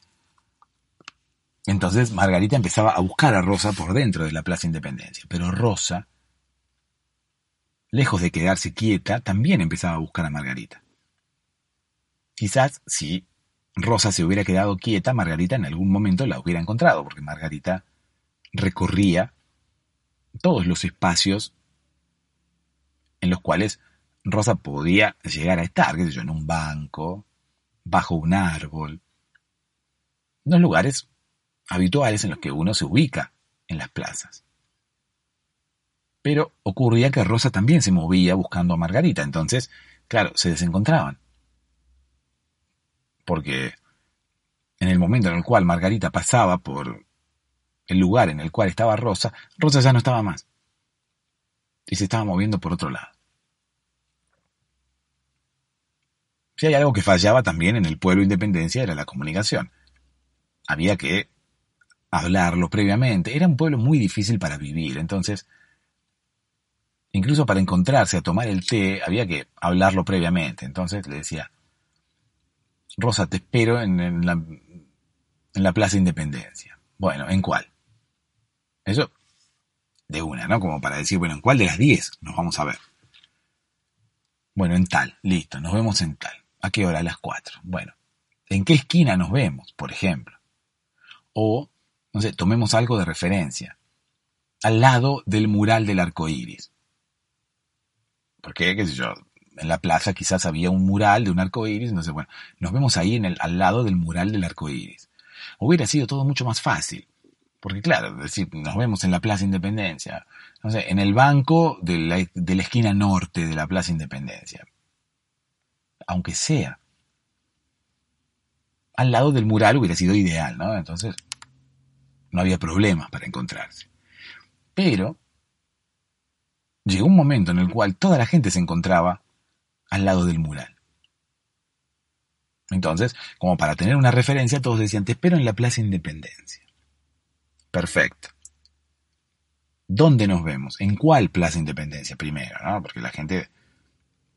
Entonces Margarita empezaba a buscar a Rosa por dentro de la Plaza Independencia. Pero Rosa, lejos de quedarse quieta, también empezaba a buscar a Margarita. Quizás si Rosa se hubiera quedado quieta, Margarita en algún momento la hubiera encontrado, porque Margarita recorría todos los espacios en los cuales Rosa podía llegar a estar, qué sé yo, en un banco, bajo un árbol, en los lugares habituales en los que uno se ubica en las plazas. Pero ocurría que Rosa también se movía buscando a Margarita, entonces, claro, se desencontraban. Porque en el momento en el cual Margarita pasaba por el lugar en el cual estaba Rosa, Rosa ya no estaba más. Y se estaba moviendo por otro lado. Si hay algo que fallaba también en el pueblo Independencia era la comunicación. Había que hablarlo previamente. Era un pueblo muy difícil para vivir, entonces, incluso para encontrarse a tomar el té, había que hablarlo previamente. Entonces le decía, Rosa, te espero en, la, en la Plaza Independencia. Bueno, ¿en cuál? Eso de una, ¿no? Como para decir, bueno, ¿en cuál de las 10 nos vamos a ver? Bueno, en tal, listo, nos vemos en tal. ¿A qué hora? A las 4. Bueno, ¿en qué esquina nos vemos, por ejemplo? O, no sé, tomemos algo de referencia. Al lado del mural del arco iris. Porque, qué sé yo, en la plaza quizás había un mural de un arco iris, sé, bueno, nos vemos ahí en el, al lado del mural del arco iris. Hubiera sido todo mucho más fácil. Porque claro, decir, nos vemos en la Plaza Independencia, no sé, en el banco de la, de la esquina norte de la Plaza Independencia. Aunque sea. Al lado del mural hubiera sido ideal, ¿no? Entonces, no había problemas para encontrarse. Pero llegó un momento en el cual toda la gente se encontraba al lado del mural. Entonces, como para tener una referencia, todos decían, te espero en la Plaza Independencia. Perfecto. ¿Dónde nos vemos? ¿En cuál Plaza Independencia primero? ¿no? Porque la gente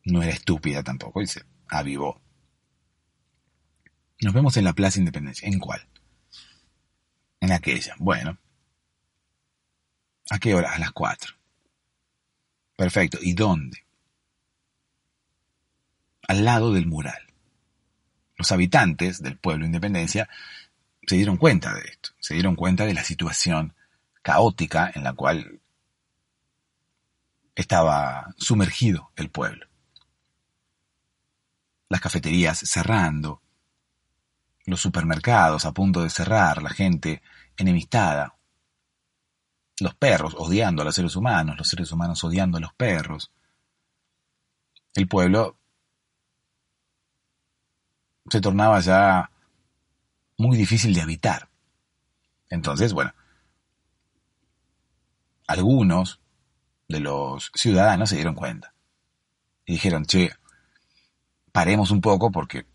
no era estúpida tampoco y se avivó. Nos vemos en la Plaza Independencia. ¿En cuál? En aquella. Bueno. ¿A qué hora? A las cuatro. Perfecto. ¿Y dónde? Al lado del mural. Los habitantes del pueblo Independencia se dieron cuenta de esto, se dieron cuenta de la situación caótica en la cual estaba sumergido el pueblo. Las cafeterías cerrando, los supermercados a punto de cerrar, la gente enemistada, los perros odiando a los seres humanos, los seres humanos odiando a los perros. El pueblo se tornaba ya muy difícil de habitar. Entonces, bueno, algunos de los ciudadanos se dieron cuenta y dijeron, che, paremos un poco porque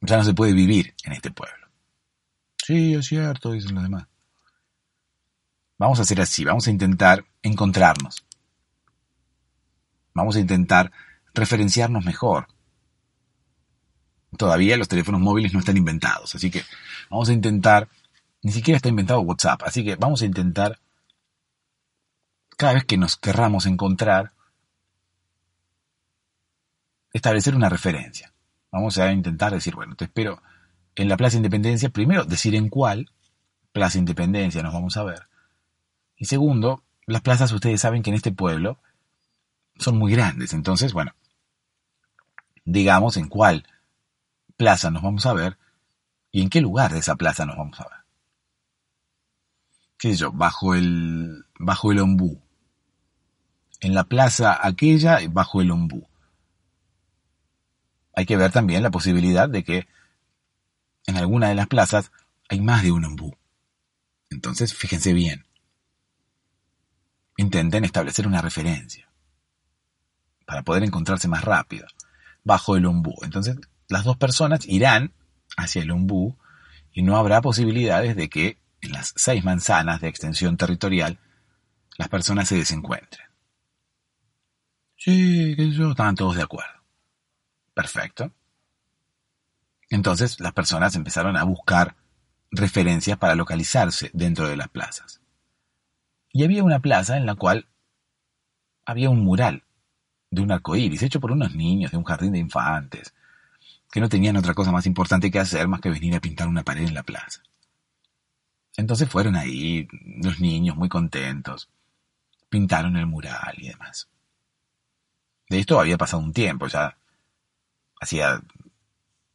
ya no se puede vivir en este pueblo. Sí, es cierto, dicen los demás. Vamos a hacer así, vamos a intentar encontrarnos. Vamos a intentar referenciarnos mejor. Todavía los teléfonos móviles no están inventados, así que vamos a intentar, ni siquiera está inventado WhatsApp, así que vamos a intentar, cada vez que nos querramos encontrar, establecer una referencia. Vamos a intentar decir, bueno, te espero en la Plaza Independencia, primero decir en cuál Plaza Independencia nos vamos a ver. Y segundo, las plazas ustedes saben que en este pueblo son muy grandes. Entonces, bueno, digamos en cuál plaza nos vamos a ver y en qué lugar de esa plaza nos vamos a ver. ¿Qué yo? Bajo el, bajo el ombú. En la plaza aquella, bajo el ombú. Hay que ver también la posibilidad de que en alguna de las plazas hay más de un ombú. Entonces, fíjense bien intenten establecer una referencia para poder encontrarse más rápido bajo el ombú. Entonces, las dos personas irán hacia el ombú y no habrá posibilidades de que en las seis manzanas de extensión territorial las personas se desencuentren. Sí, que yo, estaban todos de acuerdo. Perfecto. Entonces las personas empezaron a buscar referencias para localizarse dentro de las plazas. Y había una plaza en la cual había un mural de un arco iris hecho por unos niños de un jardín de infantes, que no tenían otra cosa más importante que hacer más que venir a pintar una pared en la plaza. Entonces fueron ahí los niños muy contentos, pintaron el mural y demás. De esto había pasado un tiempo, ya hacía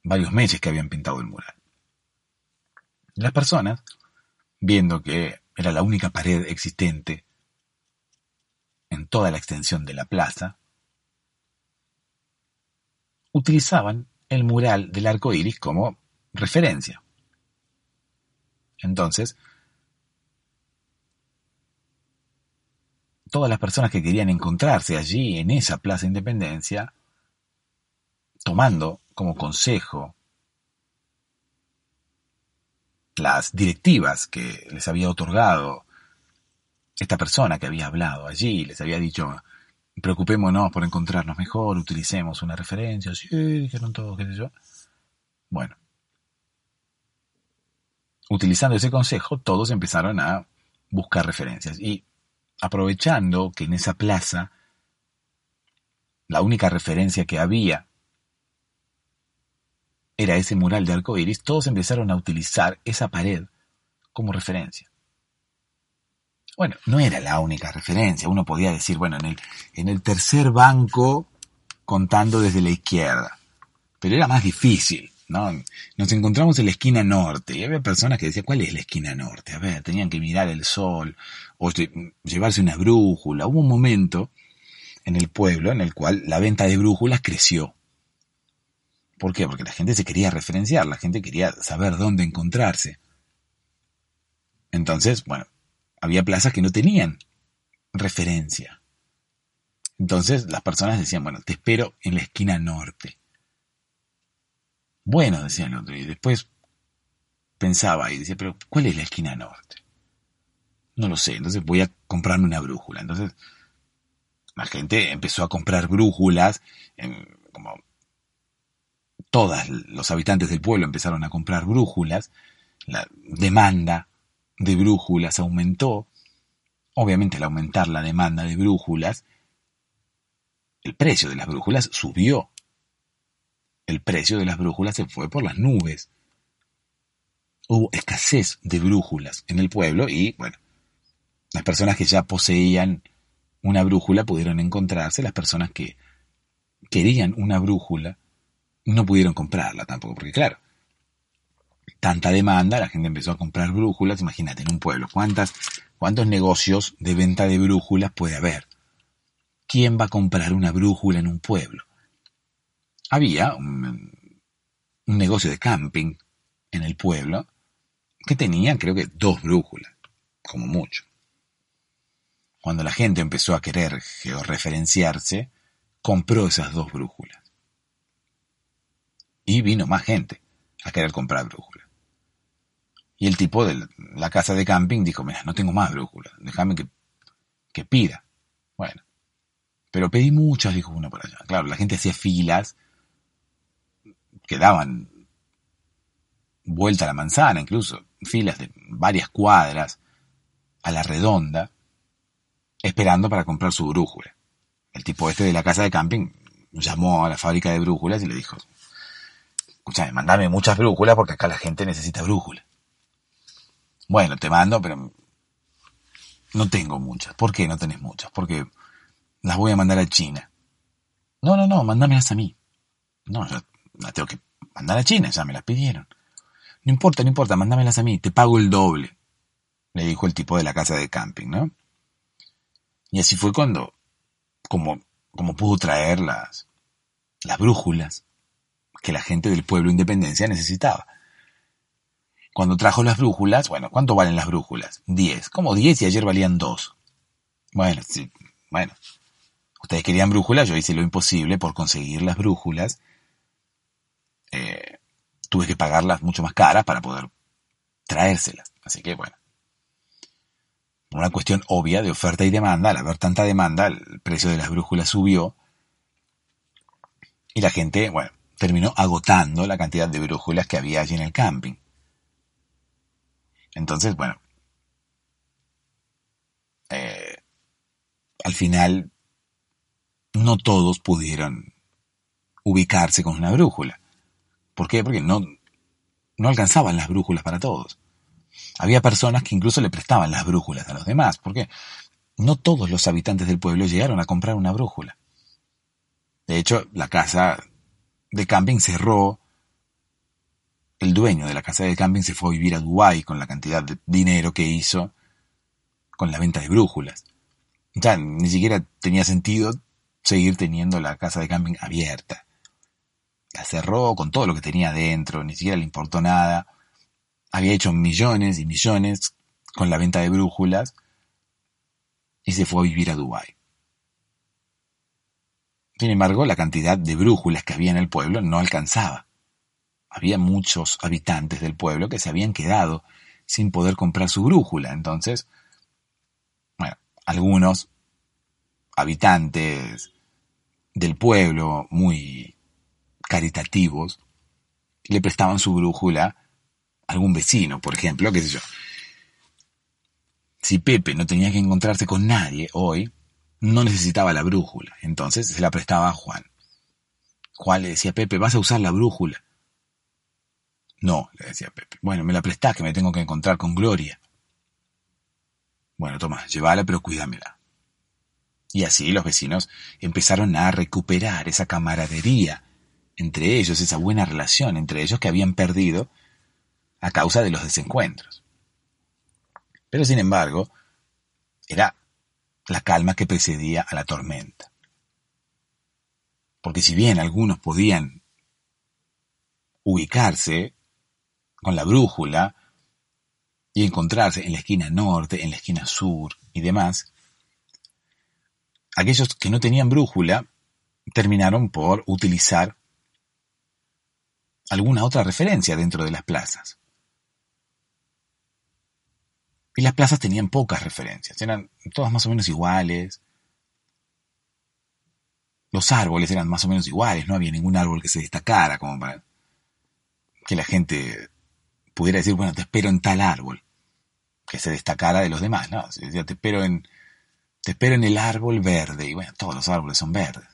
varios meses que habían pintado el mural. Las personas, viendo que era la única pared existente en toda la extensión de la plaza, utilizaban el mural del arco iris como referencia. Entonces, todas las personas que querían encontrarse allí en esa Plaza Independencia, tomando como consejo las directivas que les había otorgado esta persona que había hablado allí, les había dicho, preocupémonos por encontrarnos mejor, utilicemos una referencia, sí, dijeron todos, qué sé yo. Bueno, utilizando ese consejo, todos empezaron a buscar referencias y aprovechando que en esa plaza la única referencia que había era ese mural de arco iris, todos empezaron a utilizar esa pared como referencia. Bueno, no era la única referencia. Uno podía decir, bueno, en el, en el tercer banco, contando desde la izquierda. Pero era más difícil ¿no? Nos encontramos en la esquina norte y había personas que decían, ¿cuál es la esquina norte? A ver, tenían que mirar el sol o llevarse una brújula. Hubo un momento en el pueblo en el cual la venta de brújulas creció. ¿Por qué? Porque la gente se quería referenciar, la gente quería saber dónde encontrarse. Entonces, bueno, había plazas que no tenían referencia. Entonces las personas decían, bueno, te espero en la esquina norte. Bueno, decía el otro, y después pensaba y decía, pero ¿cuál es la esquina norte? No lo sé, entonces voy a comprarme una brújula. Entonces la gente empezó a comprar brújulas, como todos los habitantes del pueblo empezaron a comprar brújulas, la demanda de brújulas aumentó, obviamente al aumentar la demanda de brújulas, el precio de las brújulas subió el precio de las brújulas se fue por las nubes. Hubo escasez de brújulas en el pueblo y, bueno, las personas que ya poseían una brújula pudieron encontrarse, las personas que querían una brújula no pudieron comprarla tampoco, porque claro, tanta demanda, la gente empezó a comprar brújulas, imagínate, en un pueblo, ¿cuántas, ¿cuántos negocios de venta de brújulas puede haber? ¿Quién va a comprar una brújula en un pueblo? había un, negocio de camping en el pueblo que tenía creo que dos brújulas, como mucho. Cuando la gente empezó a querer georreferenciarse, compró esas dos brújulas. Y vino más gente a querer comprar brújulas. Y el tipo de la casa de camping dijo, mira, no tengo más brújulas, déjame que, que pida. Bueno, pero pedí muchas, dijo uno por allá. Claro, la gente hacía filas que daban vuelta a la manzana, incluso filas de varias cuadras a la redonda, esperando para comprar su brújula. El tipo este de la casa de camping llamó a la fábrica de brújulas y le dijo, escúchame, mandame muchas brújulas porque acá la gente necesita brújulas. Bueno, te mando, pero no tengo muchas. ¿Por qué no tenés muchas? Porque las voy a mandar a China. No, no, no, mándamelas a mí. No, yo la tengo que mandar a China, ya me las pidieron. No importa, no importa, mándamelas a mí, te pago el doble, le dijo el tipo de la casa de camping, ¿no? Y así fue cuando, como, como pudo traer las, las brújulas que la gente del pueblo Independencia necesitaba. Cuando trajo las brújulas, bueno, ¿cuánto valen las brújulas? Diez. ¿Cómo diez y ayer valían dos? Bueno, sí, bueno. Ustedes querían brújulas, yo hice lo imposible por conseguir las brújulas eh, tuve que pagarlas mucho más caras para poder traérselas. Así que bueno, una cuestión obvia de oferta y demanda, al haber tanta demanda, el precio de las brújulas subió y la gente, bueno, terminó agotando la cantidad de brújulas que había allí en el camping. Entonces, bueno, eh, al final no todos pudieron ubicarse con una brújula. ¿Por qué? Porque no, no alcanzaban las brújulas para todos. Había personas que incluso le prestaban las brújulas a los demás, porque no todos los habitantes del pueblo llegaron a comprar una brújula. De hecho, la casa de camping cerró. El dueño de la casa de camping se fue a vivir a Dubái con la cantidad de dinero que hizo con la venta de brújulas. Ya ni siquiera tenía sentido seguir teniendo la casa de camping abierta la cerró con todo lo que tenía dentro, ni siquiera le importó nada. Había hecho millones y millones con la venta de brújulas y se fue a vivir a Dubái. Sin embargo, la cantidad de brújulas que había en el pueblo no alcanzaba. Había muchos habitantes del pueblo que se habían quedado sin poder comprar su brújula. Entonces, bueno, algunos habitantes del pueblo muy caritativos le prestaban su brújula a algún vecino, por ejemplo, qué sé yo. Si Pepe no tenía que encontrarse con nadie hoy, no necesitaba la brújula, entonces se la prestaba a Juan. Juan le decía Pepe, ¿vas a usar la brújula? No, le decía Pepe. Bueno, me la prestás que me tengo que encontrar con Gloria. Bueno, toma, llévala, pero cuídamela. Y así los vecinos empezaron a recuperar esa camaradería entre ellos, esa buena relación entre ellos que habían perdido a causa de los desencuentros. Pero sin embargo, era la calma que precedía a la tormenta. Porque si bien algunos podían ubicarse con la brújula y encontrarse en la esquina norte, en la esquina sur y demás, aquellos que no tenían brújula terminaron por utilizar alguna otra referencia dentro de las plazas. Y las plazas tenían pocas referencias, eran todas más o menos iguales. Los árboles eran más o menos iguales, no había ningún árbol que se destacara como para que la gente pudiera decir, bueno, te espero en tal árbol, que se destacara de los demás, ¿no? te espero en, te espero en el árbol verde, y bueno, todos los árboles son verdes.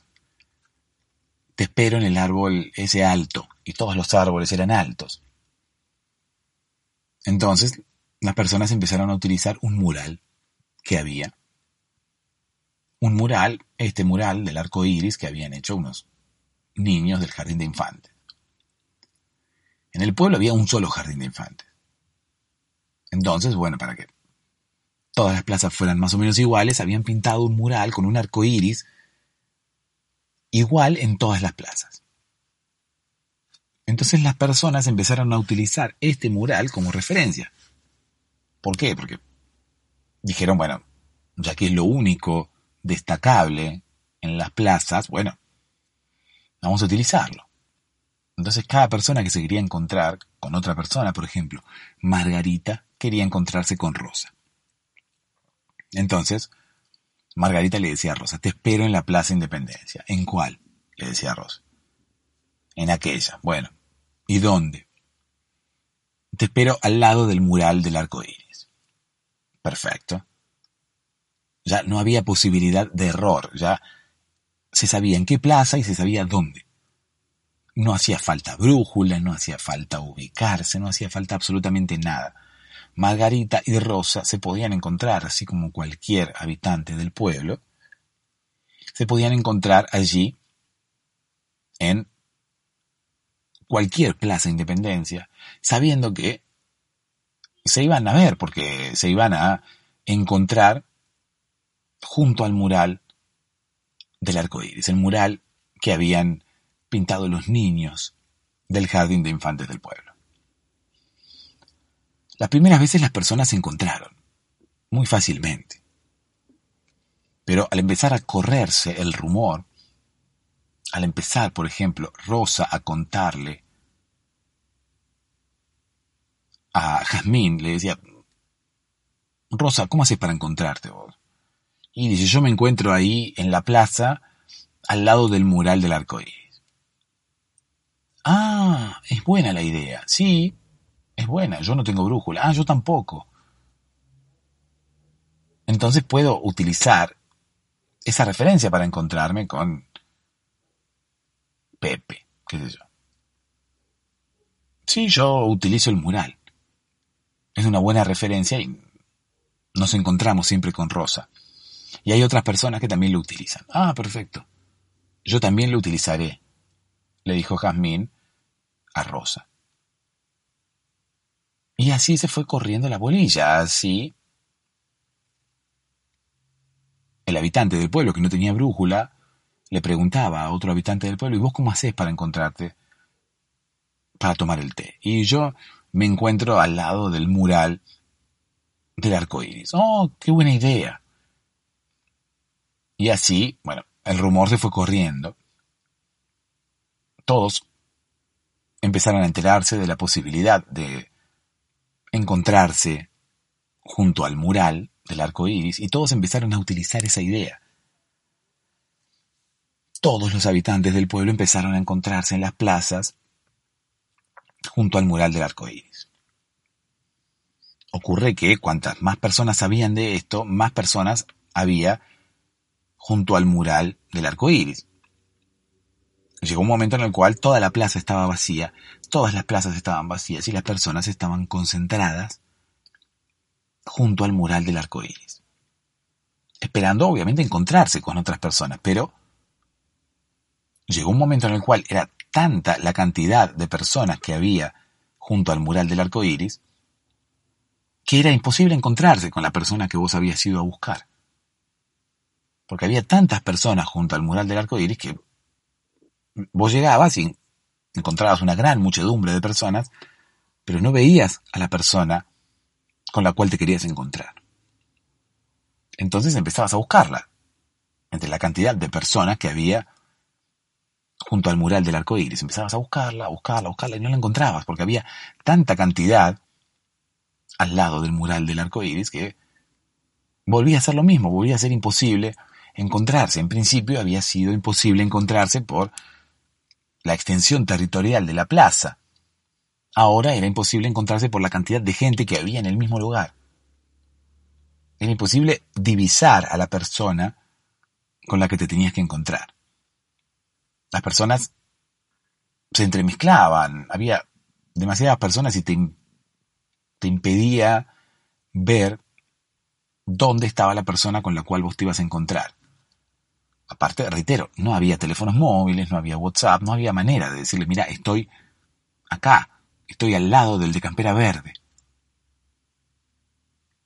Te espero en el árbol ese alto, y todos los árboles eran altos. Entonces, las personas empezaron a utilizar un mural que había. Un mural, este mural del arco iris que habían hecho unos niños del jardín de infantes. En el pueblo había un solo jardín de infantes. Entonces, bueno, para que todas las plazas fueran más o menos iguales, habían pintado un mural con un arco iris igual en todas las plazas. Entonces las personas empezaron a utilizar este mural como referencia. ¿Por qué? Porque dijeron, bueno, ya que es lo único destacable en las plazas, bueno, vamos a utilizarlo. Entonces cada persona que se quería encontrar con otra persona, por ejemplo, Margarita quería encontrarse con Rosa. Entonces, Margarita le decía a Rosa, te espero en la Plaza Independencia. ¿En cuál? le decía Rosa. En aquella. Bueno, ¿y dónde? Te espero al lado del mural del arco iris. Perfecto. Ya no había posibilidad de error, ya se sabía en qué plaza y se sabía dónde. No hacía falta brújula, no hacía falta ubicarse, no hacía falta absolutamente nada. Margarita y Rosa se podían encontrar, así como cualquier habitante del pueblo, se podían encontrar allí en cualquier plaza de independencia, sabiendo que se iban a ver, porque se iban a encontrar junto al mural del arco iris, el mural que habían pintado los niños del jardín de infantes del pueblo. Las primeras veces las personas se encontraron, muy fácilmente. Pero al empezar a correrse el rumor, al empezar, por ejemplo, Rosa a contarle a Jazmín, le decía, Rosa, ¿cómo haces para encontrarte vos? Y dice, yo me encuentro ahí en la plaza, al lado del mural del arco iris. Ah, es buena la idea. Sí, es buena, yo no tengo brújula, ah, yo tampoco. Entonces puedo utilizar esa referencia para encontrarme con Pepe, qué sé yo. Sí, yo utilizo el mural. Es una buena referencia y nos encontramos siempre con Rosa. Y hay otras personas que también lo utilizan. Ah, perfecto. Yo también lo utilizaré, le dijo Jazmín a Rosa. Y así se fue corriendo la bolilla, así. El habitante del pueblo que no tenía brújula le preguntaba a otro habitante del pueblo, ¿y vos cómo haces para encontrarte? Para tomar el té. Y yo me encuentro al lado del mural del arco iris. ¡Oh, qué buena idea! Y así, bueno, el rumor se fue corriendo. Todos empezaron a enterarse de la posibilidad de encontrarse junto al mural del arco iris y todos empezaron a utilizar esa idea. Todos los habitantes del pueblo empezaron a encontrarse en las plazas junto al mural del arco iris. Ocurre que cuantas más personas sabían de esto, más personas había junto al mural del arco iris. Llegó un momento en el cual toda la plaza estaba vacía, todas las plazas estaban vacías y las personas estaban concentradas junto al mural del arco iris. Esperando, obviamente, encontrarse con otras personas, pero llegó un momento en el cual era tanta la cantidad de personas que había junto al mural del arco iris que era imposible encontrarse con la persona que vos habías ido a buscar. Porque había tantas personas junto al mural del arco iris que vos llegabas y encontrabas una gran muchedumbre de personas, pero no veías a la persona con la cual te querías encontrar. Entonces empezabas a buscarla entre la cantidad de personas que había junto al mural del arco iris. Empezabas a buscarla, a buscarla, a buscarla y no la encontrabas porque había tanta cantidad al lado del mural del arco iris que volvía a ser lo mismo, volvía a ser imposible encontrarse. En principio había sido imposible encontrarse por la extensión territorial de la plaza. Ahora era imposible encontrarse por la cantidad de gente que había en el mismo lugar. Era imposible divisar a la persona con la que te tenías que encontrar. Las personas se entremezclaban, había demasiadas personas y te, te impedía ver dónde estaba la persona con la cual vos te ibas a encontrar. Aparte, reitero, no había teléfonos móviles, no había WhatsApp, no había manera de decirle, mira, estoy acá, estoy al lado del de Campera Verde.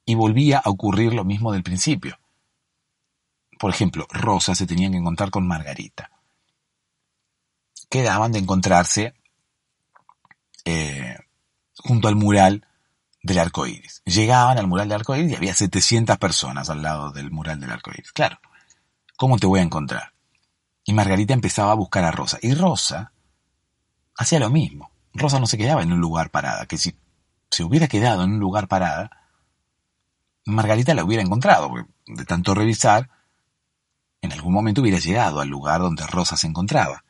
Y volvía a ocurrir lo mismo del principio. Por ejemplo, Rosa se tenía que encontrar con Margarita. Quedaban de encontrarse eh, junto al mural del arco iris. Llegaban al mural del arco iris y había 700 personas al lado del mural del arco iris. Claro, ¿cómo te voy a encontrar? Y Margarita empezaba a buscar a Rosa. Y Rosa hacía lo mismo. Rosa no se quedaba en un lugar parada, que si se hubiera quedado en un lugar parada, Margarita la hubiera encontrado, de tanto revisar, en algún momento hubiera llegado al lugar donde Rosa se encontraba.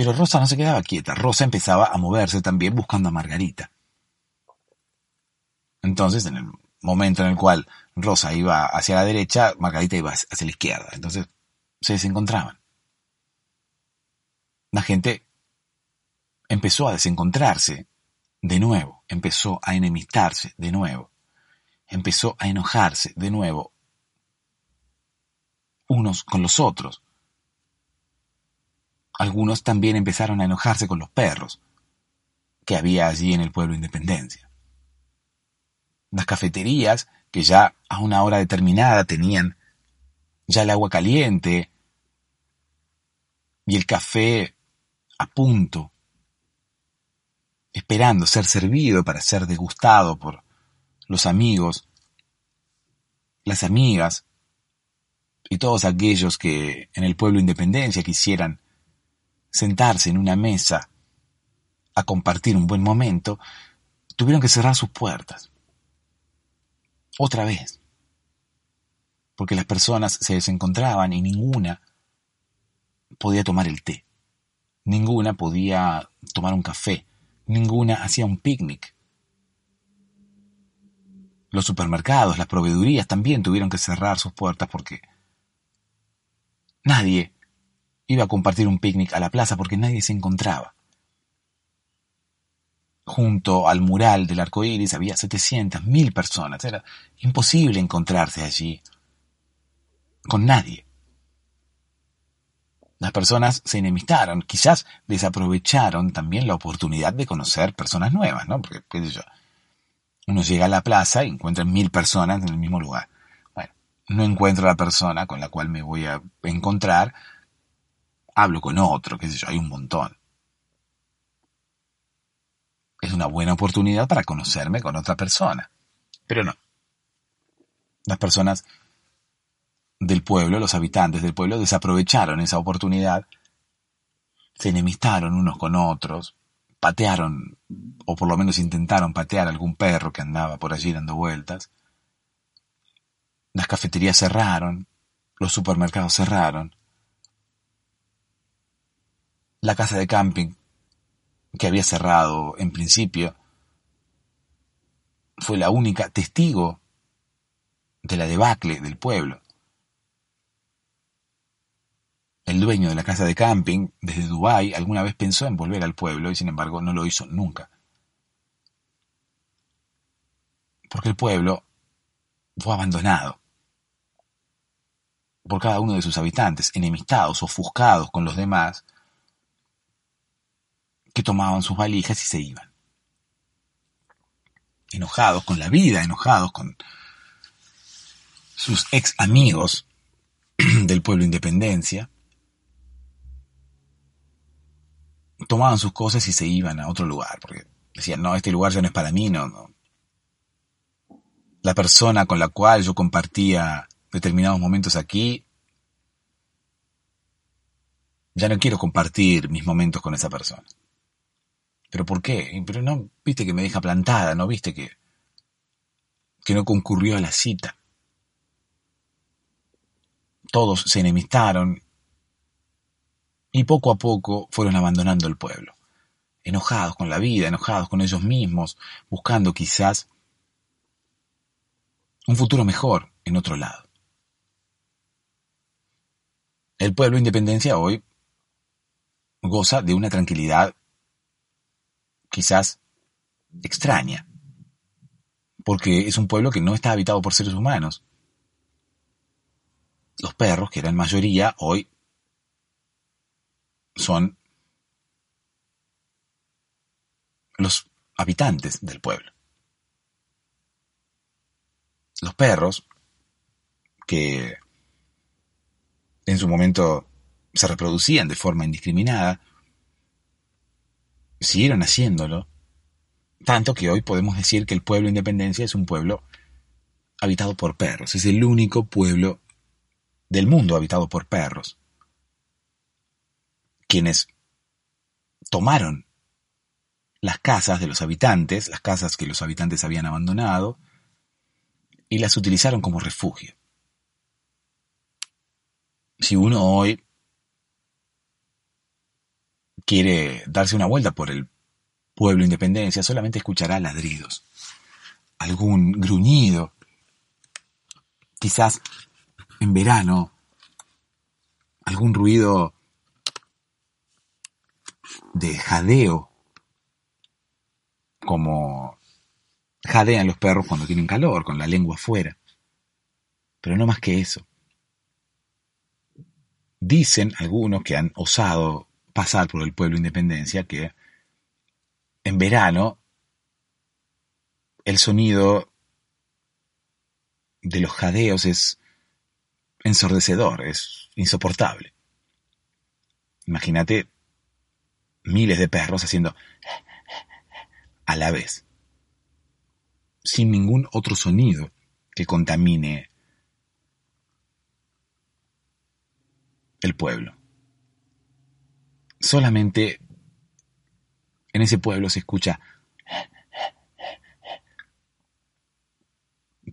Pero Rosa no se quedaba quieta, Rosa empezaba a moverse también buscando a Margarita. Entonces, en el momento en el cual Rosa iba hacia la derecha, Margarita iba hacia la izquierda. Entonces, se desencontraban. La gente empezó a desencontrarse de nuevo, empezó a enemistarse de nuevo, empezó a enojarse de nuevo unos con los otros. Algunos también empezaron a enojarse con los perros que había allí en el pueblo Independencia. Las cafeterías, que ya a una hora determinada tenían ya el agua caliente y el café a punto, esperando ser servido para ser degustado por los amigos, las amigas y todos aquellos que en el pueblo Independencia quisieran sentarse en una mesa a compartir un buen momento, tuvieron que cerrar sus puertas. Otra vez. Porque las personas se desencontraban y ninguna podía tomar el té. Ninguna podía tomar un café. Ninguna hacía un picnic. Los supermercados, las proveedurías también tuvieron que cerrar sus puertas porque nadie iba a compartir un picnic a la plaza porque nadie se encontraba. Junto al mural del arco iris había 700, mil personas. Era imposible encontrarse allí con nadie. Las personas se enemistaron, quizás desaprovecharon también la oportunidad de conocer personas nuevas, ¿no? Porque, qué sé yo, uno llega a la plaza y encuentra mil personas en el mismo lugar. Bueno, no encuentro a la persona con la cual me voy a encontrar, hablo con otro, qué sé yo, hay un montón. Es una buena oportunidad para conocerme con otra persona. Pero no. Las personas del pueblo, los habitantes del pueblo, desaprovecharon esa oportunidad, se enemistaron unos con otros, patearon, o por lo menos intentaron patear algún perro que andaba por allí dando vueltas. Las cafeterías cerraron, los supermercados cerraron, la casa de camping, que había cerrado en principio, fue la única testigo de la debacle del pueblo. El dueño de la casa de camping, desde Dubái, alguna vez pensó en volver al pueblo y sin embargo no lo hizo nunca. Porque el pueblo fue abandonado. por cada uno de sus habitantes, enemistados, ofuscados con los demás, que tomaban sus valijas y se iban. Enojados con la vida, enojados con sus ex amigos *clears throat* del pueblo Independencia, tomaban sus cosas y se iban a otro lugar, porque decían, no, este lugar ya no es para mí, no, no. La persona con la cual yo compartía determinados momentos aquí, ya no quiero compartir mis momentos con esa persona. ¿Pero por qué? Pero no, viste que me deja plantada, ¿no? Viste que, que no concurrió a la cita. Todos se enemistaron y poco a poco fueron abandonando el pueblo, enojados con la vida, enojados con ellos mismos, buscando quizás un futuro mejor en otro lado. El pueblo Independencia hoy goza de una tranquilidad quizás extraña, porque es un pueblo que no está habitado por seres humanos. Los perros, que eran mayoría, hoy son los habitantes del pueblo. Los perros, que en su momento se reproducían de forma indiscriminada, siguieron haciéndolo, tanto que hoy podemos decir que el pueblo Independencia es un pueblo habitado por perros, es el único pueblo del mundo habitado por perros. Quienes tomaron las casas de los habitantes, las casas que los habitantes habían abandonado, y las utilizaron como refugio. Si uno hoy quiere darse una vuelta por el pueblo Independencia, solamente escuchará ladridos, algún gruñido, quizás en verano, algún ruido de jadeo, como jadean los perros cuando tienen calor, con la lengua afuera. Pero no más que eso. Dicen algunos que han osado pasar por el pueblo Independencia que en verano el sonido de los jadeos es ensordecedor, es insoportable. Imagínate miles de perros haciendo a la vez, sin ningún otro sonido que contamine el pueblo. Solamente en ese pueblo se escucha,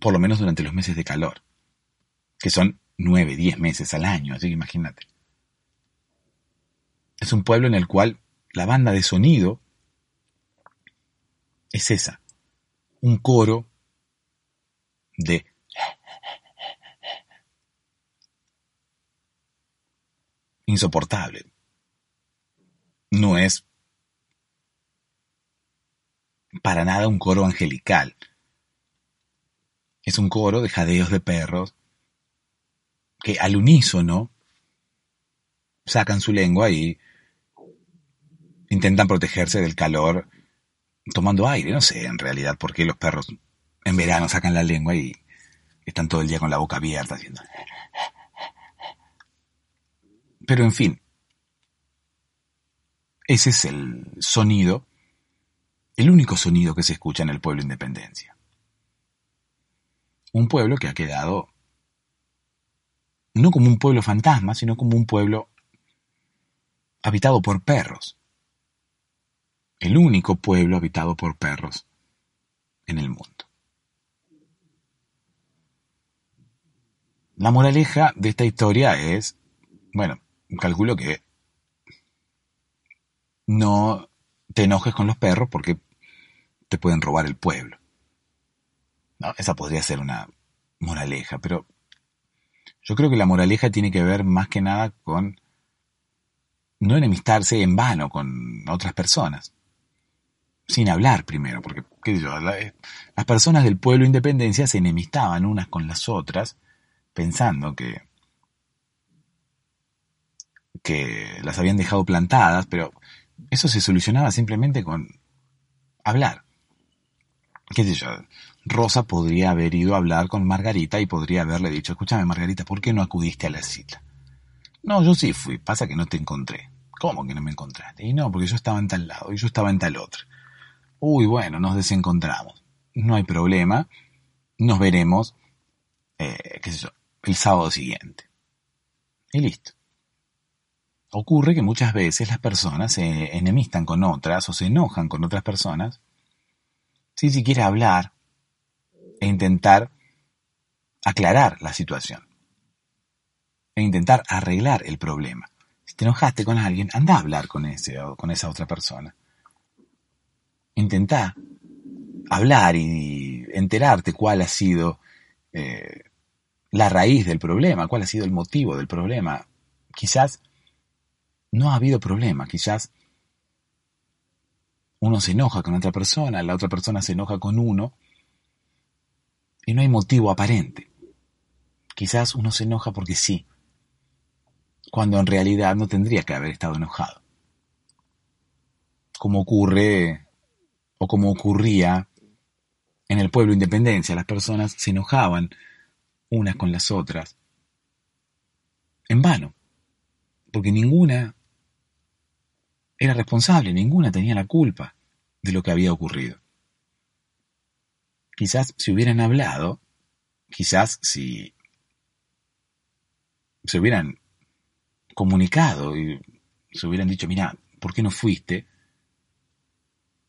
por lo menos durante los meses de calor, que son nueve, diez meses al año, así que imagínate. Es un pueblo en el cual la banda de sonido es esa, un coro de insoportable. No es para nada un coro angelical. Es un coro de jadeos de perros que al unísono sacan su lengua y intentan protegerse del calor tomando aire. No sé en realidad por qué los perros en verano sacan la lengua y están todo el día con la boca abierta haciendo... Pero en fin, ese es el sonido, el único sonido que se escucha en el pueblo Independencia. Un pueblo que ha quedado no como un pueblo fantasma, sino como un pueblo habitado por perros el único pueblo habitado por perros en el mundo. La moraleja de esta historia es, bueno, calculo que no te enojes con los perros porque te pueden robar el pueblo. esa podría ser una moraleja, pero yo creo que la moraleja tiene que ver más que nada con no enemistarse en vano con otras personas sin hablar primero, porque ¿qué yo? Eh, las personas del pueblo Independencia se enemistaban unas con las otras, pensando que que las habían dejado plantadas, pero eso se solucionaba simplemente con hablar. ¿Qué sé yo? Rosa podría haber ido a hablar con Margarita y podría haberle dicho, escúchame Margarita, ¿por qué no acudiste a la cita? No, yo sí fui, pasa que no te encontré. ¿Cómo que no me encontraste? Y no, porque yo estaba en tal lado y yo estaba en tal otro. Uy, bueno, nos desencontramos. No hay problema. Nos veremos, eh, qué sé yo, el sábado siguiente. Y listo. Ocurre que muchas veces las personas se enemistan con otras o se enojan con otras personas sin siquiera hablar e intentar aclarar la situación e intentar arreglar el problema. Si te enojaste con alguien, anda a hablar con ese o con esa otra persona. Intenta hablar y enterarte cuál ha sido eh, la raíz del problema, cuál ha sido el motivo del problema. Quizás no ha habido problema, quizás uno se enoja con otra persona, la otra persona se enoja con uno y no hay motivo aparente. Quizás uno se enoja porque sí, cuando en realidad no tendría que haber estado enojado. Como ocurre o como ocurría en el pueblo Independencia, las personas se enojaban unas con las otras en vano, porque ninguna era responsable, ninguna tenía la culpa de lo que había ocurrido. Quizás si hubieran hablado, quizás si se hubieran comunicado y se hubieran dicho, mira, ¿por qué no fuiste?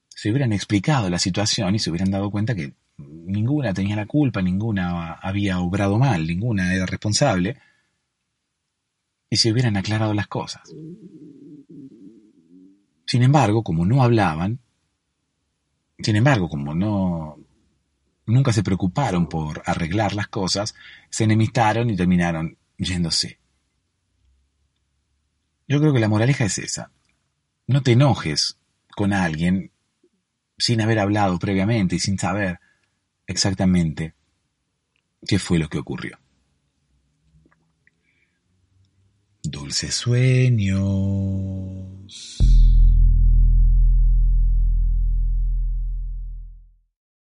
Se hubieran explicado la situación y se hubieran dado cuenta que ninguna tenía la culpa, ninguna había obrado mal, ninguna era responsable, y se hubieran aclarado las cosas. Sin embargo, como no hablaban, sin embargo, como no nunca se preocuparon por arreglar las cosas, se enemistaron y terminaron yéndose. Yo creo que la moraleja es esa. No te enojes con alguien sin haber hablado previamente y sin saber exactamente qué fue lo que ocurrió. Dulces sueños.